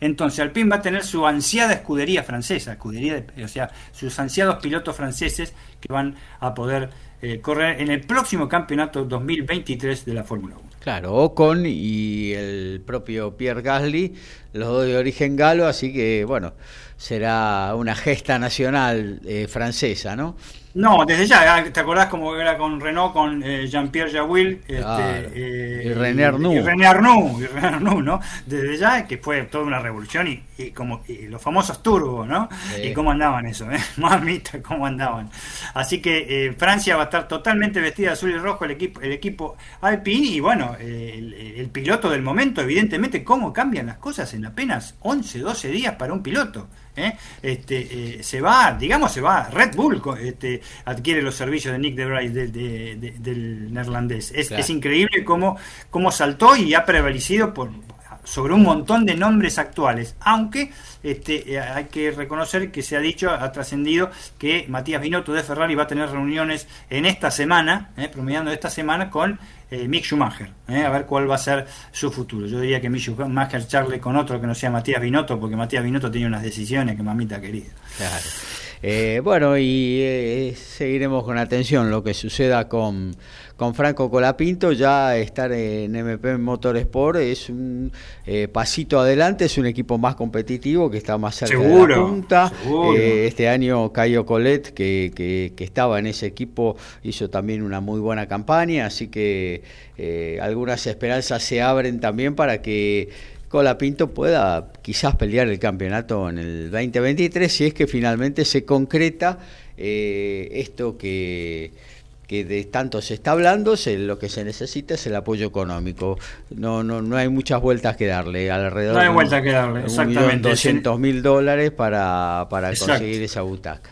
Entonces Alpine va a tener su ansiada escudería francesa, escudería o sea, sus ansiados pilotos franceses que van a poder eh, correr en el próximo campeonato 2023 de la Fórmula 1.
Claro, Ocon y el propio Pierre Gasly, los dos de origen galo, así que bueno, será una gesta nacional eh, francesa, ¿no?
No, desde ya, ah, ¿te acordás cómo era con Renault, con eh, Jean-Pierre Jawil? Este,
eh, y René Arnoux.
Y René Arnoux, y René Arnoux, ¿no? Desde ya, que fue toda una revolución y, como los famosos turbos, ¿no? Y cómo andaban eso, ¿eh? Mamita, cómo andaban. Así que eh, Francia va a estar totalmente vestida de azul y rojo el equipo, el equipo Alpine y bueno, el, el, piloto del momento, evidentemente, cómo cambian las cosas en apenas 11, 12 días para un piloto. ¿Eh? Este, eh, se va, digamos, se va, Red Bull este, adquiere los servicios de Nick de Bryce del neerlandés. Es, increíble cómo, cómo saltó y ha prevalecido por, sobre un montón de nombres actuales, aunque este, eh, hay que reconocer que se ha dicho, ha trascendido que Matías Binotto de Ferrari va a tener reuniones en esta semana, eh, promediando esta semana con eh, Mick Schumacher, a ver cuál va a ser su futuro. Yo diría que Mick Schumacher charle con otro que no sea Matías Binotto, porque Matías Binotto tiene unas decisiones que mamita querida.
Claro. Bueno, y seguiremos con atención lo que suceda con con Franco Colapinto ya estar en MP Motorsport es un eh, pasito adelante, es un equipo más competitivo que está más cerca de la punta. Eh, este año Cayo Colet, que, que, estaba en ese equipo, hizo también una muy buena campaña, así que eh, algunas esperanzas se abren también para que Colapinto pueda quizás pelear el campeonato en el 2023 si es que finalmente se concreta esto que que de tanto se está hablando, lo que se necesita es el apoyo económico. No, no, no hay muchas vueltas que darle alrededor.
No hay vueltas que darle, exactamente.
200 mil dólares para, para conseguir esa butaca.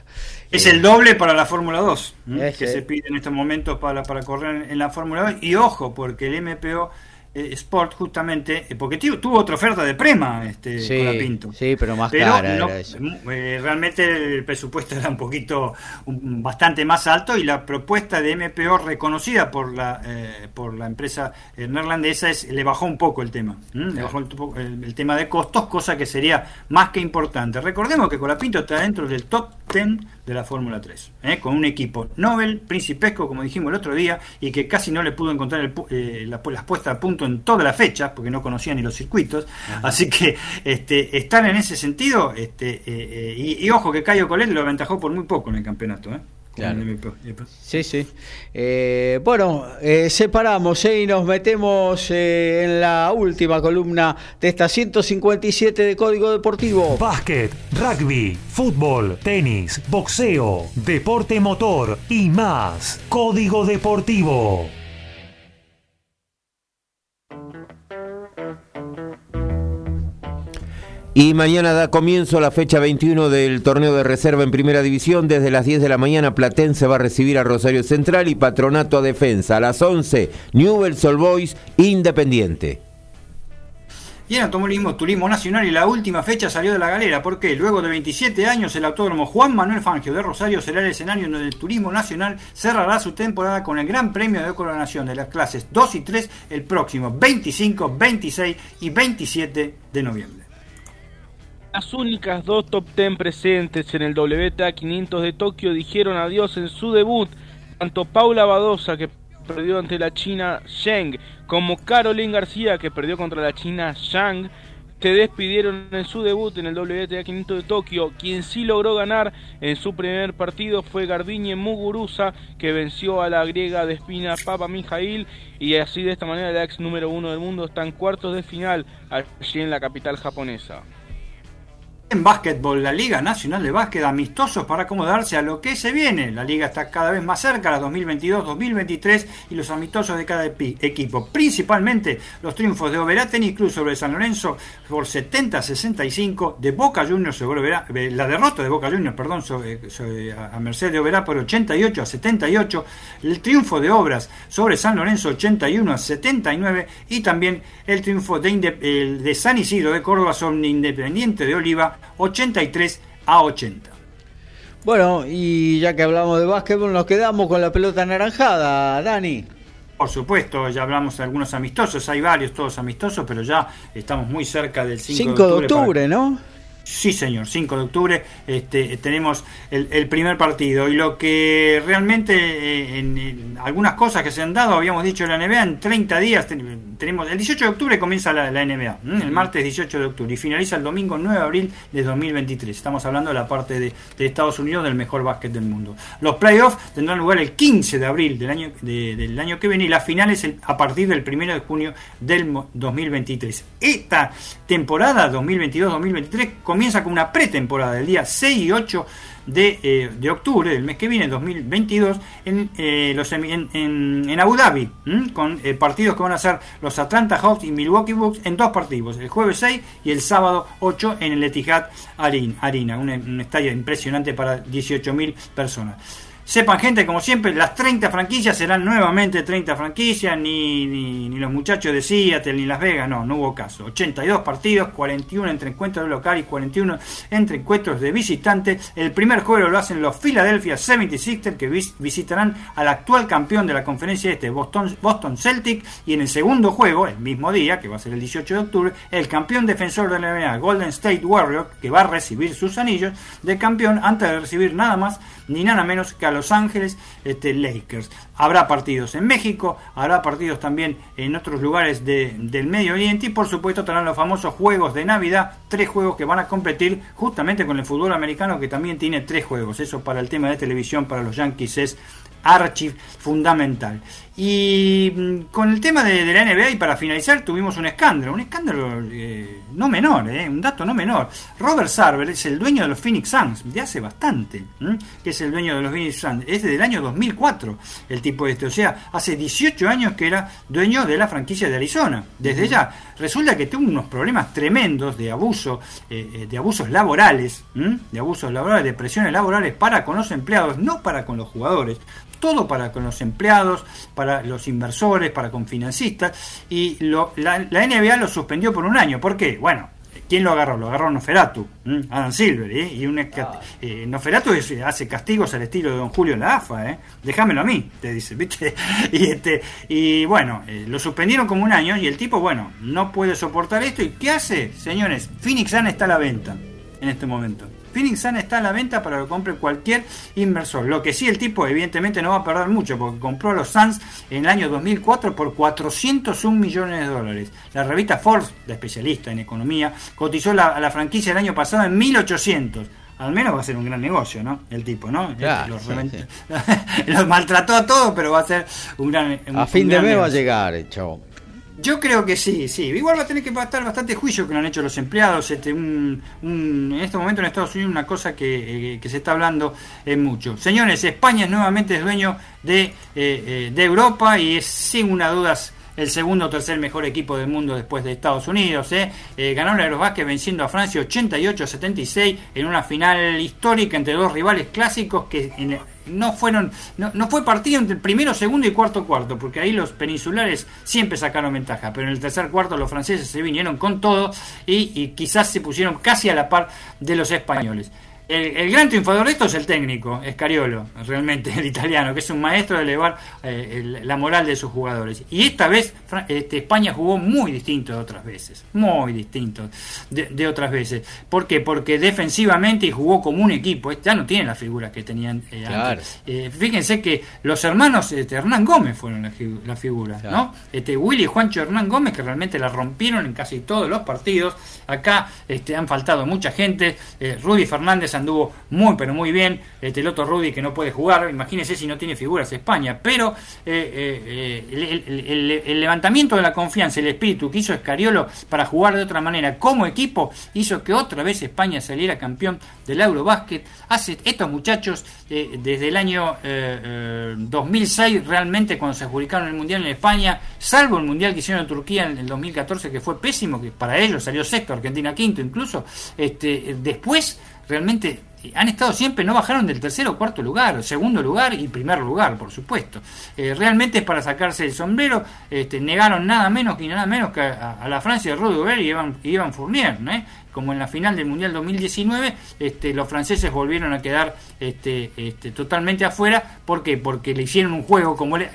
Es el doble para la Fórmula 2, que se pide en estos momentos para, para correr en la Fórmula 2. Y ojo, porque el MPO eh, Sport justamente, eh, porque tuvo otra oferta de Prema este,
sí, Pinto. Sí, pero más cara
eh, realmente el presupuesto era un poquito, bastante más alto y la propuesta de MPO reconocida por la por la empresa neerlandesa es, le bajó un poco el tema, le bajó el, tema de costos, cosa que sería más que importante. Recordemos que Colapinto está dentro del top 10 de la Fórmula 3, con un equipo Nobel, principesco, como dijimos el otro día, y que casi no le pudo encontrar el, las puestas a punto en toda la fecha, porque no conocía ni los circuitos. Así que este, están en ese sentido. Este, eh, eh, y, ojo que Cayo Colet lo aventajó por muy poco en el campeonato. ¿Eh?
Sí, sí. bueno, separamos y nos metemos en la última columna de esta 157 de Código Deportivo.
Básquet, rugby, fútbol, tenis, boxeo, deporte motor y más. Código Deportivo.
Y mañana da comienzo la fecha 21 del torneo de reserva en Primera División. Desde las 10 de la mañana Platense va a recibir a Rosario Central y Patronato a Defensa. A las 11, Newell's All Boys Independiente.
Y en automovilismo, turismo nacional y la última fecha salió de la galera porque luego de 27 años el autódromo Juan Manuel Fangio de Rosario será el escenario donde el turismo nacional cerrará su temporada con el Gran Premio de Coronación de las clases 2 y 3 el próximo 25, 26 y 27 de noviembre.
Las únicas dos top 10 presentes en el WTA 500 de Tokio dijeron adiós en su debut. Tanto Paula Badosa, que perdió ante la China Zheng, como Caroline García, que perdió contra la China Zhang, se despidieron en su debut en el WTA 500 de Tokio. Quien sí logró ganar en su primer partido fue Garbiñe Muguruza, que venció a la griega de espina Papa Mijail. Y así de esta manera la ex número uno del mundo está en cuartos de final allí en la capital japonesa.
En básquetbol, la Liga Nacional de Básquet, amistosos para acomodarse a lo que se viene. La liga está cada vez más cerca, la 2022-2023 y los amistosos de cada equipo. Principalmente los triunfos de Oberá Tennis Club sobre San Lorenzo por 70-65, de Boca Juniors sobre Oberá, eh, la derrota de Boca Juniors, perdón, a Mercedes de Oberá por 88 a 78, el triunfo de Obras sobre San Lorenzo 81 a 79 y también el triunfo de, de San Isidro de Córdoba sobre Independiente de Oliva 83 a 80.
Bueno, y ya que hablamos de básquetbol, nos quedamos con la pelota anaranjada, Dani.
Por supuesto, ya hablamos de algunos amistosos, hay varios, todos amistosos, pero ya estamos muy cerca del 5,
de octubre. De octubre ¿no?
Sí, señor, 5 de octubre este, tenemos el, primer partido y lo que realmente eh, en, algunas cosas que se han dado, habíamos dicho en la NBA, en 30 días tenemos, el 18 de octubre comienza la, NBA, el martes 18 de octubre y finaliza el domingo 9 de abril de 2023. Estamos hablando de la parte de, Estados Unidos del mejor básquet del mundo. Los playoffs tendrán lugar el 15 de abril del año, del año que viene y la final es a partir del 1 de junio del 2023. Esta temporada 2022-2023 comienza con una pretemporada del día 6 y 8 de, de, octubre del mes que viene, 2022, en, eh, los, en, en, Abu Dhabi, con eh, partidos que van a ser los Atlanta Hawks y Milwaukee Bucks en dos partidos, el jueves 6 y el sábado 8 en el Etihad Arena, un, un estadio impresionante para 18.000 personas. Sepan, gente, como siempre, las 30 franquicias serán nuevamente 30 franquicias, ni, ni, los muchachos de Seattle ni Las Vegas, no, no hubo caso. 82 partidos, 41 entre encuentros de local y 41 entre encuentros de visitante. El primer juego lo hacen los Philadelphia 76ers, que visitarán al actual campeón de la conferencia este, Boston, Boston Celtic, y en el segundo juego, el mismo día, que va a ser el 18 de octubre, el campeón defensor de la NBA, Golden State Warrior, que va a recibir sus anillos de campeón antes de recibir nada más ni nada menos que a Los Ángeles este, Lakers. Habrá partidos en México, habrá partidos también en otros lugares del Medio Oriente y por supuesto tendrán los famosos Juegos de Navidad, tres juegos que van a competir justamente con el fútbol americano que también tiene tres juegos. Eso para el tema de televisión para los Yankees es archi fundamental. Y mm, con el tema de, la NBA, y para finalizar, tuvimos un escándalo, un escándalo eh, no menor, eh, un dato no menor. Robert Sarver es el dueño de los Phoenix Suns, de hace bastante, que es el dueño de los Phoenix Suns, es desde el año 2004 el tipo este, o sea, hace 18 años que era dueño de la franquicia de Arizona, desde ya. Resulta que tuvo unos problemas tremendos de abuso, eh, de abusos laborales, de abusos laborales, de presiones laborales para con los empleados, no para con los jugadores todo para con los empleados, para los inversores, para con financistas, y la, NBA lo suspendió por un año. ¿Por qué? Bueno, ¿Quién lo agarró? Lo agarró Noferatu, Adam Silver, ¿eh? y un ah. eh, Noferatu hace castigos al estilo de Don Julio en la AFA, ¿eh? déjamelo a mí, te dice, ¿viste? Y, este, y bueno, eh, lo suspendieron como un año y el tipo, bueno, no puede soportar esto. ¿Y qué hace? Señores, Phoenix Sun está a la venta en este momento. Phoenix Sun está a la venta para que lo compre cualquier inversor. Lo que sí, el tipo evidentemente no va a perder mucho porque compró a los Suns en el año 2004 por 401 millones de dólares. La revista Forbes, la especialista en economía, cotizó la, a la franquicia el año pasado en 1800 al menos va a ser un gran negocio, ¿no? El tipo, ¿no? los, maltrató a todos, pero va a ser un gran.
a fin de mes va a llegar, chavo.
Yo creo que sí, sí. Igual va a tener que estar bastante juicio que lo han hecho los empleados. Este, un, en este momento en Estados Unidos una cosa que, eh, se está hablando en mucho. Señores, España es nuevamente dueño de, eh, eh, de Europa y es sin una duda el segundo o tercer mejor equipo del mundo después de Estados Unidos. ¿eh? Eh, ganó el Aerobasket venciendo a Francia 88-76 en una final histórica entre dos rivales clásicos que no fueron no, fue partido entre el primero, segundo y cuarto cuarto, porque ahí los peninsulares siempre sacaron ventaja, pero en el tercer cuarto los franceses se vinieron con todo y quizás se pusieron casi a la par de los españoles el, gran triunfador de esto es el técnico, Escariolo, realmente el italiano, que es un maestro de elevar eh, la moral de sus jugadores. Y esta vez este, España jugó muy distinto de otras veces, muy distinto de, otras veces. ¿Por qué? Porque defensivamente jugó como un equipo. Ya no tiene las figuras que tenían eh, antes. Eh, fíjense que los hermanos este, Hernán Gómez fueron las la figuras, ¿no? Este, Willy y Juancho Hernán Gómez, que realmente la rompieron en casi todos los partidos. Acá este, han faltado mucha gente. Rudy Fernández anduvo muy, pero muy bien. Este, el otro Rudy que no puede jugar, imagínense si no tiene figuras España. Pero eh, eh, el, levantamiento de la confianza, el espíritu que hizo Escariolo para jugar de otra manera como equipo, hizo que otra vez España saliera campeón del Eurobásquet. Hace estos muchachos, eh, desde el año 2006, realmente cuando se adjudicaron el Mundial en España, salvo el Mundial que hicieron en Turquía en el 2014, que fue pésimo, que para ellos salió sexto, Argentina quinto incluso, este, después realmente han estado siempre, no bajaron del tercer o cuarto lugar, segundo lugar y primer lugar, por supuesto. Eh, realmente es para sacarse el sombrero, este, negaron nada menos que nada menos que a, la Francia de Rudy y Ivan, Fournier, ¿eh? como en la final del Mundial 2019, este, los franceses volvieron a quedar este, este, totalmente afuera. ¿Por qué? Porque le hicieron un juego como... Eh,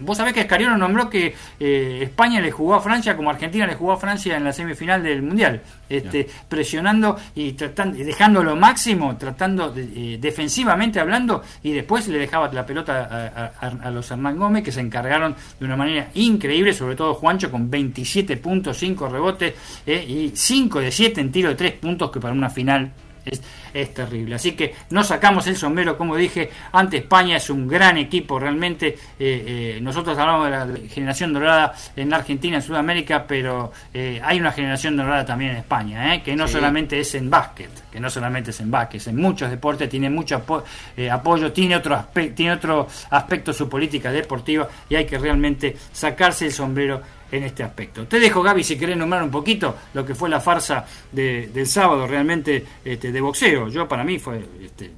vos sabés que Escariolo nombró que eh, España le jugó a Francia como Argentina le jugó a Francia en la semifinal del Mundial, este, presionando y tratando, dejando lo máximo, tratando eh, defensivamente hablando, y después le dejaba la pelota a, los Hernán Gómez, que se encargaron de una manera increíble, sobre todo Juancho con 27 puntos, 5 rebotes y 5 de 7 tiro de tres puntos que para una final es, terrible. Así que no sacamos el sombrero, como dije, ante España es un gran equipo realmente. Eh, eh, nosotros hablamos de la generación dorada en Argentina, en Sudamérica, pero eh, hay una generación dorada también en España, que no solamente es en básquet, que no solamente es en básquet, en muchos deportes tiene mucho apoyo, tiene otro, tiene otro aspecto su política deportiva y hay que realmente sacarse el sombrero en este aspecto. Te dejo, Gaby, si querés nombrar un poquito lo que fue la farsa del sábado realmente este, de boxeo. Yo, para mí, fue. Este,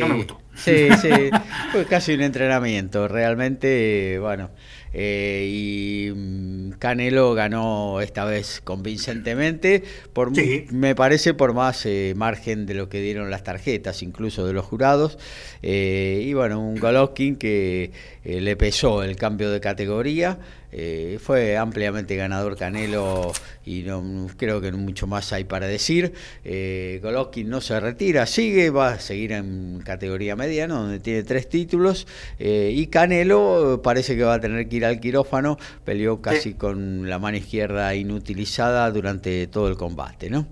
no me gustó. Sí, sí, fue casi un entrenamiento, realmente, bueno. Eh, y mm, Canelo ganó esta vez convincentemente, por, me parece por más eh, margen de lo que dieron las tarjetas, incluso de los jurados. Eh, y bueno, un Golovkin que le pesó el cambio de categoría. Eh, fue ampliamente ganador Canelo y no creo que mucho más hay para decir. Eh, Golovkin no se retira, sigue, va a seguir en categoría mediana, donde tiene tres títulos. Eh, y Canelo parece que va a tener que ir al quirófano, peleó casi con la mano izquierda inutilizada durante todo el combate, ¿no?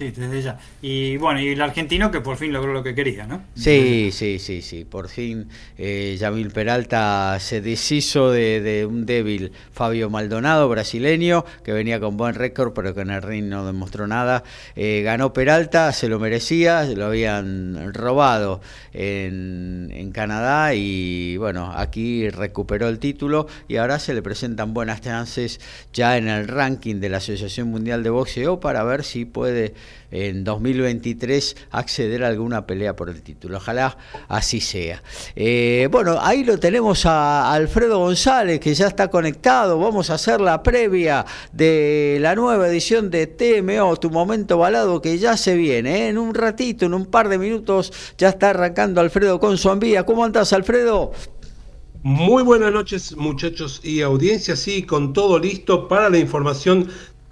Sí, desde ya. Y bueno, y el argentino que por fin logró lo que quería, ¿no?
Sí, sí, sí, sí. Por fin eh, Yamil Peralta se deshizo de, un débil Fabio Maldonado, brasileño, que venía con buen récord, pero que en el ring no demostró nada. Eh, ganó Peralta, se lo merecía, lo habían robado en, en Canadá y bueno, aquí recuperó el título y ahora se le presentan buenas chances ya en el ranking de la Asociación Mundial de Boxeo para ver si puede en 2023 acceder a alguna pelea por el título. Ojalá así sea. Eh, bueno, ahí lo tenemos a Alfredo González, que ya está conectado. Vamos a hacer la previa de la nueva edición de TMO, Tu Momento Balado, que ya se viene. ¿eh? En un ratito, en un par de minutos, ya está arrancando Alfredo con su envía. ¿Cómo andas, Alfredo?
Muy buenas noches muchachos y audiencia, sí, con todo listo para la información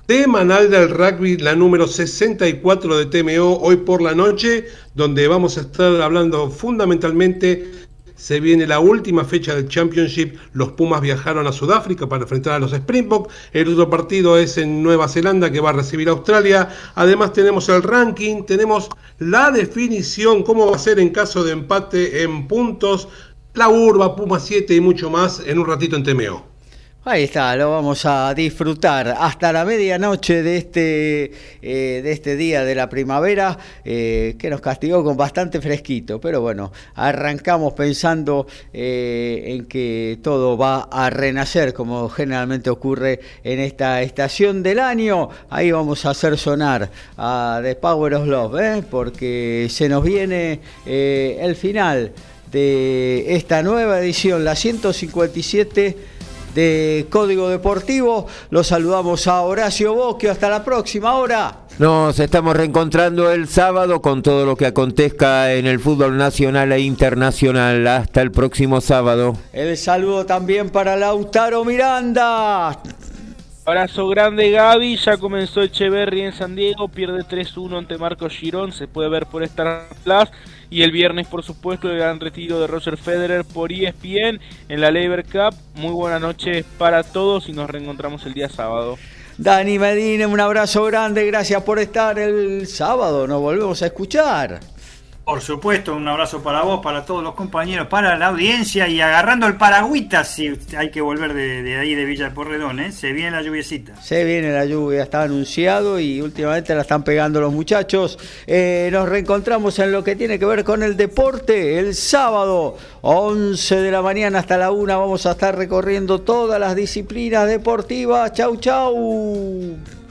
semanal del rugby, la número 64 de TMO, hoy por la noche, donde vamos a estar hablando fundamentalmente, se viene la última fecha del Championship, los Pumas viajaron a Sudáfrica para enfrentar a los Springboks, el otro partido es en Nueva Zelanda que va a recibir a Australia, además tenemos el ranking, tenemos la definición, cómo va a ser en caso de empate en puntos, la urba, Puma 7 y mucho más en un ratito en TMO.
Ahí está, lo vamos a disfrutar. Hasta la medianoche de este, eh, de este día de la primavera eh, que nos castigó con bastante fresquito, pero bueno, arrancamos pensando eh, en que todo va a renacer como generalmente ocurre en esta estación del año. Ahí vamos a hacer sonar a The Power of Love, porque se nos viene el final de esta nueva edición, la 157 de Código Deportivo. Los saludamos a Horacio Bosque. Hasta la próxima hora.
Nos estamos reencontrando el sábado con todo lo que acontezca en el fútbol nacional e internacional. Hasta el próximo sábado.
El saludo también para Lautaro Miranda.
Abrazo grande Gaby, ya comenzó Echeverry en San Diego, pierde 3-1 ante Marcos Girón, se puede ver por Star Plus. Y el viernes, por supuesto, el gran retiro de Roger Federer por ESPN en la Labor Cup. Muy buenas noches para todos y nos reencontramos el día sábado.
Dani Medina, un abrazo grande, gracias por estar el sábado, nos volvemos a escuchar.
Por supuesto, un abrazo para vos, para todos los compañeros, para la audiencia y agarrando el paragüita si hay que volver de, ahí de Villa Porredón, ¿eh? Se viene la lluviecita.
Se viene la lluvia, está anunciado y últimamente la están pegando los muchachos. Eh, nos reencontramos en lo que tiene que ver con el deporte el sábado, 11 de la mañana hasta la 1. Vamos a estar recorriendo todas las disciplinas deportivas. Chau, chau.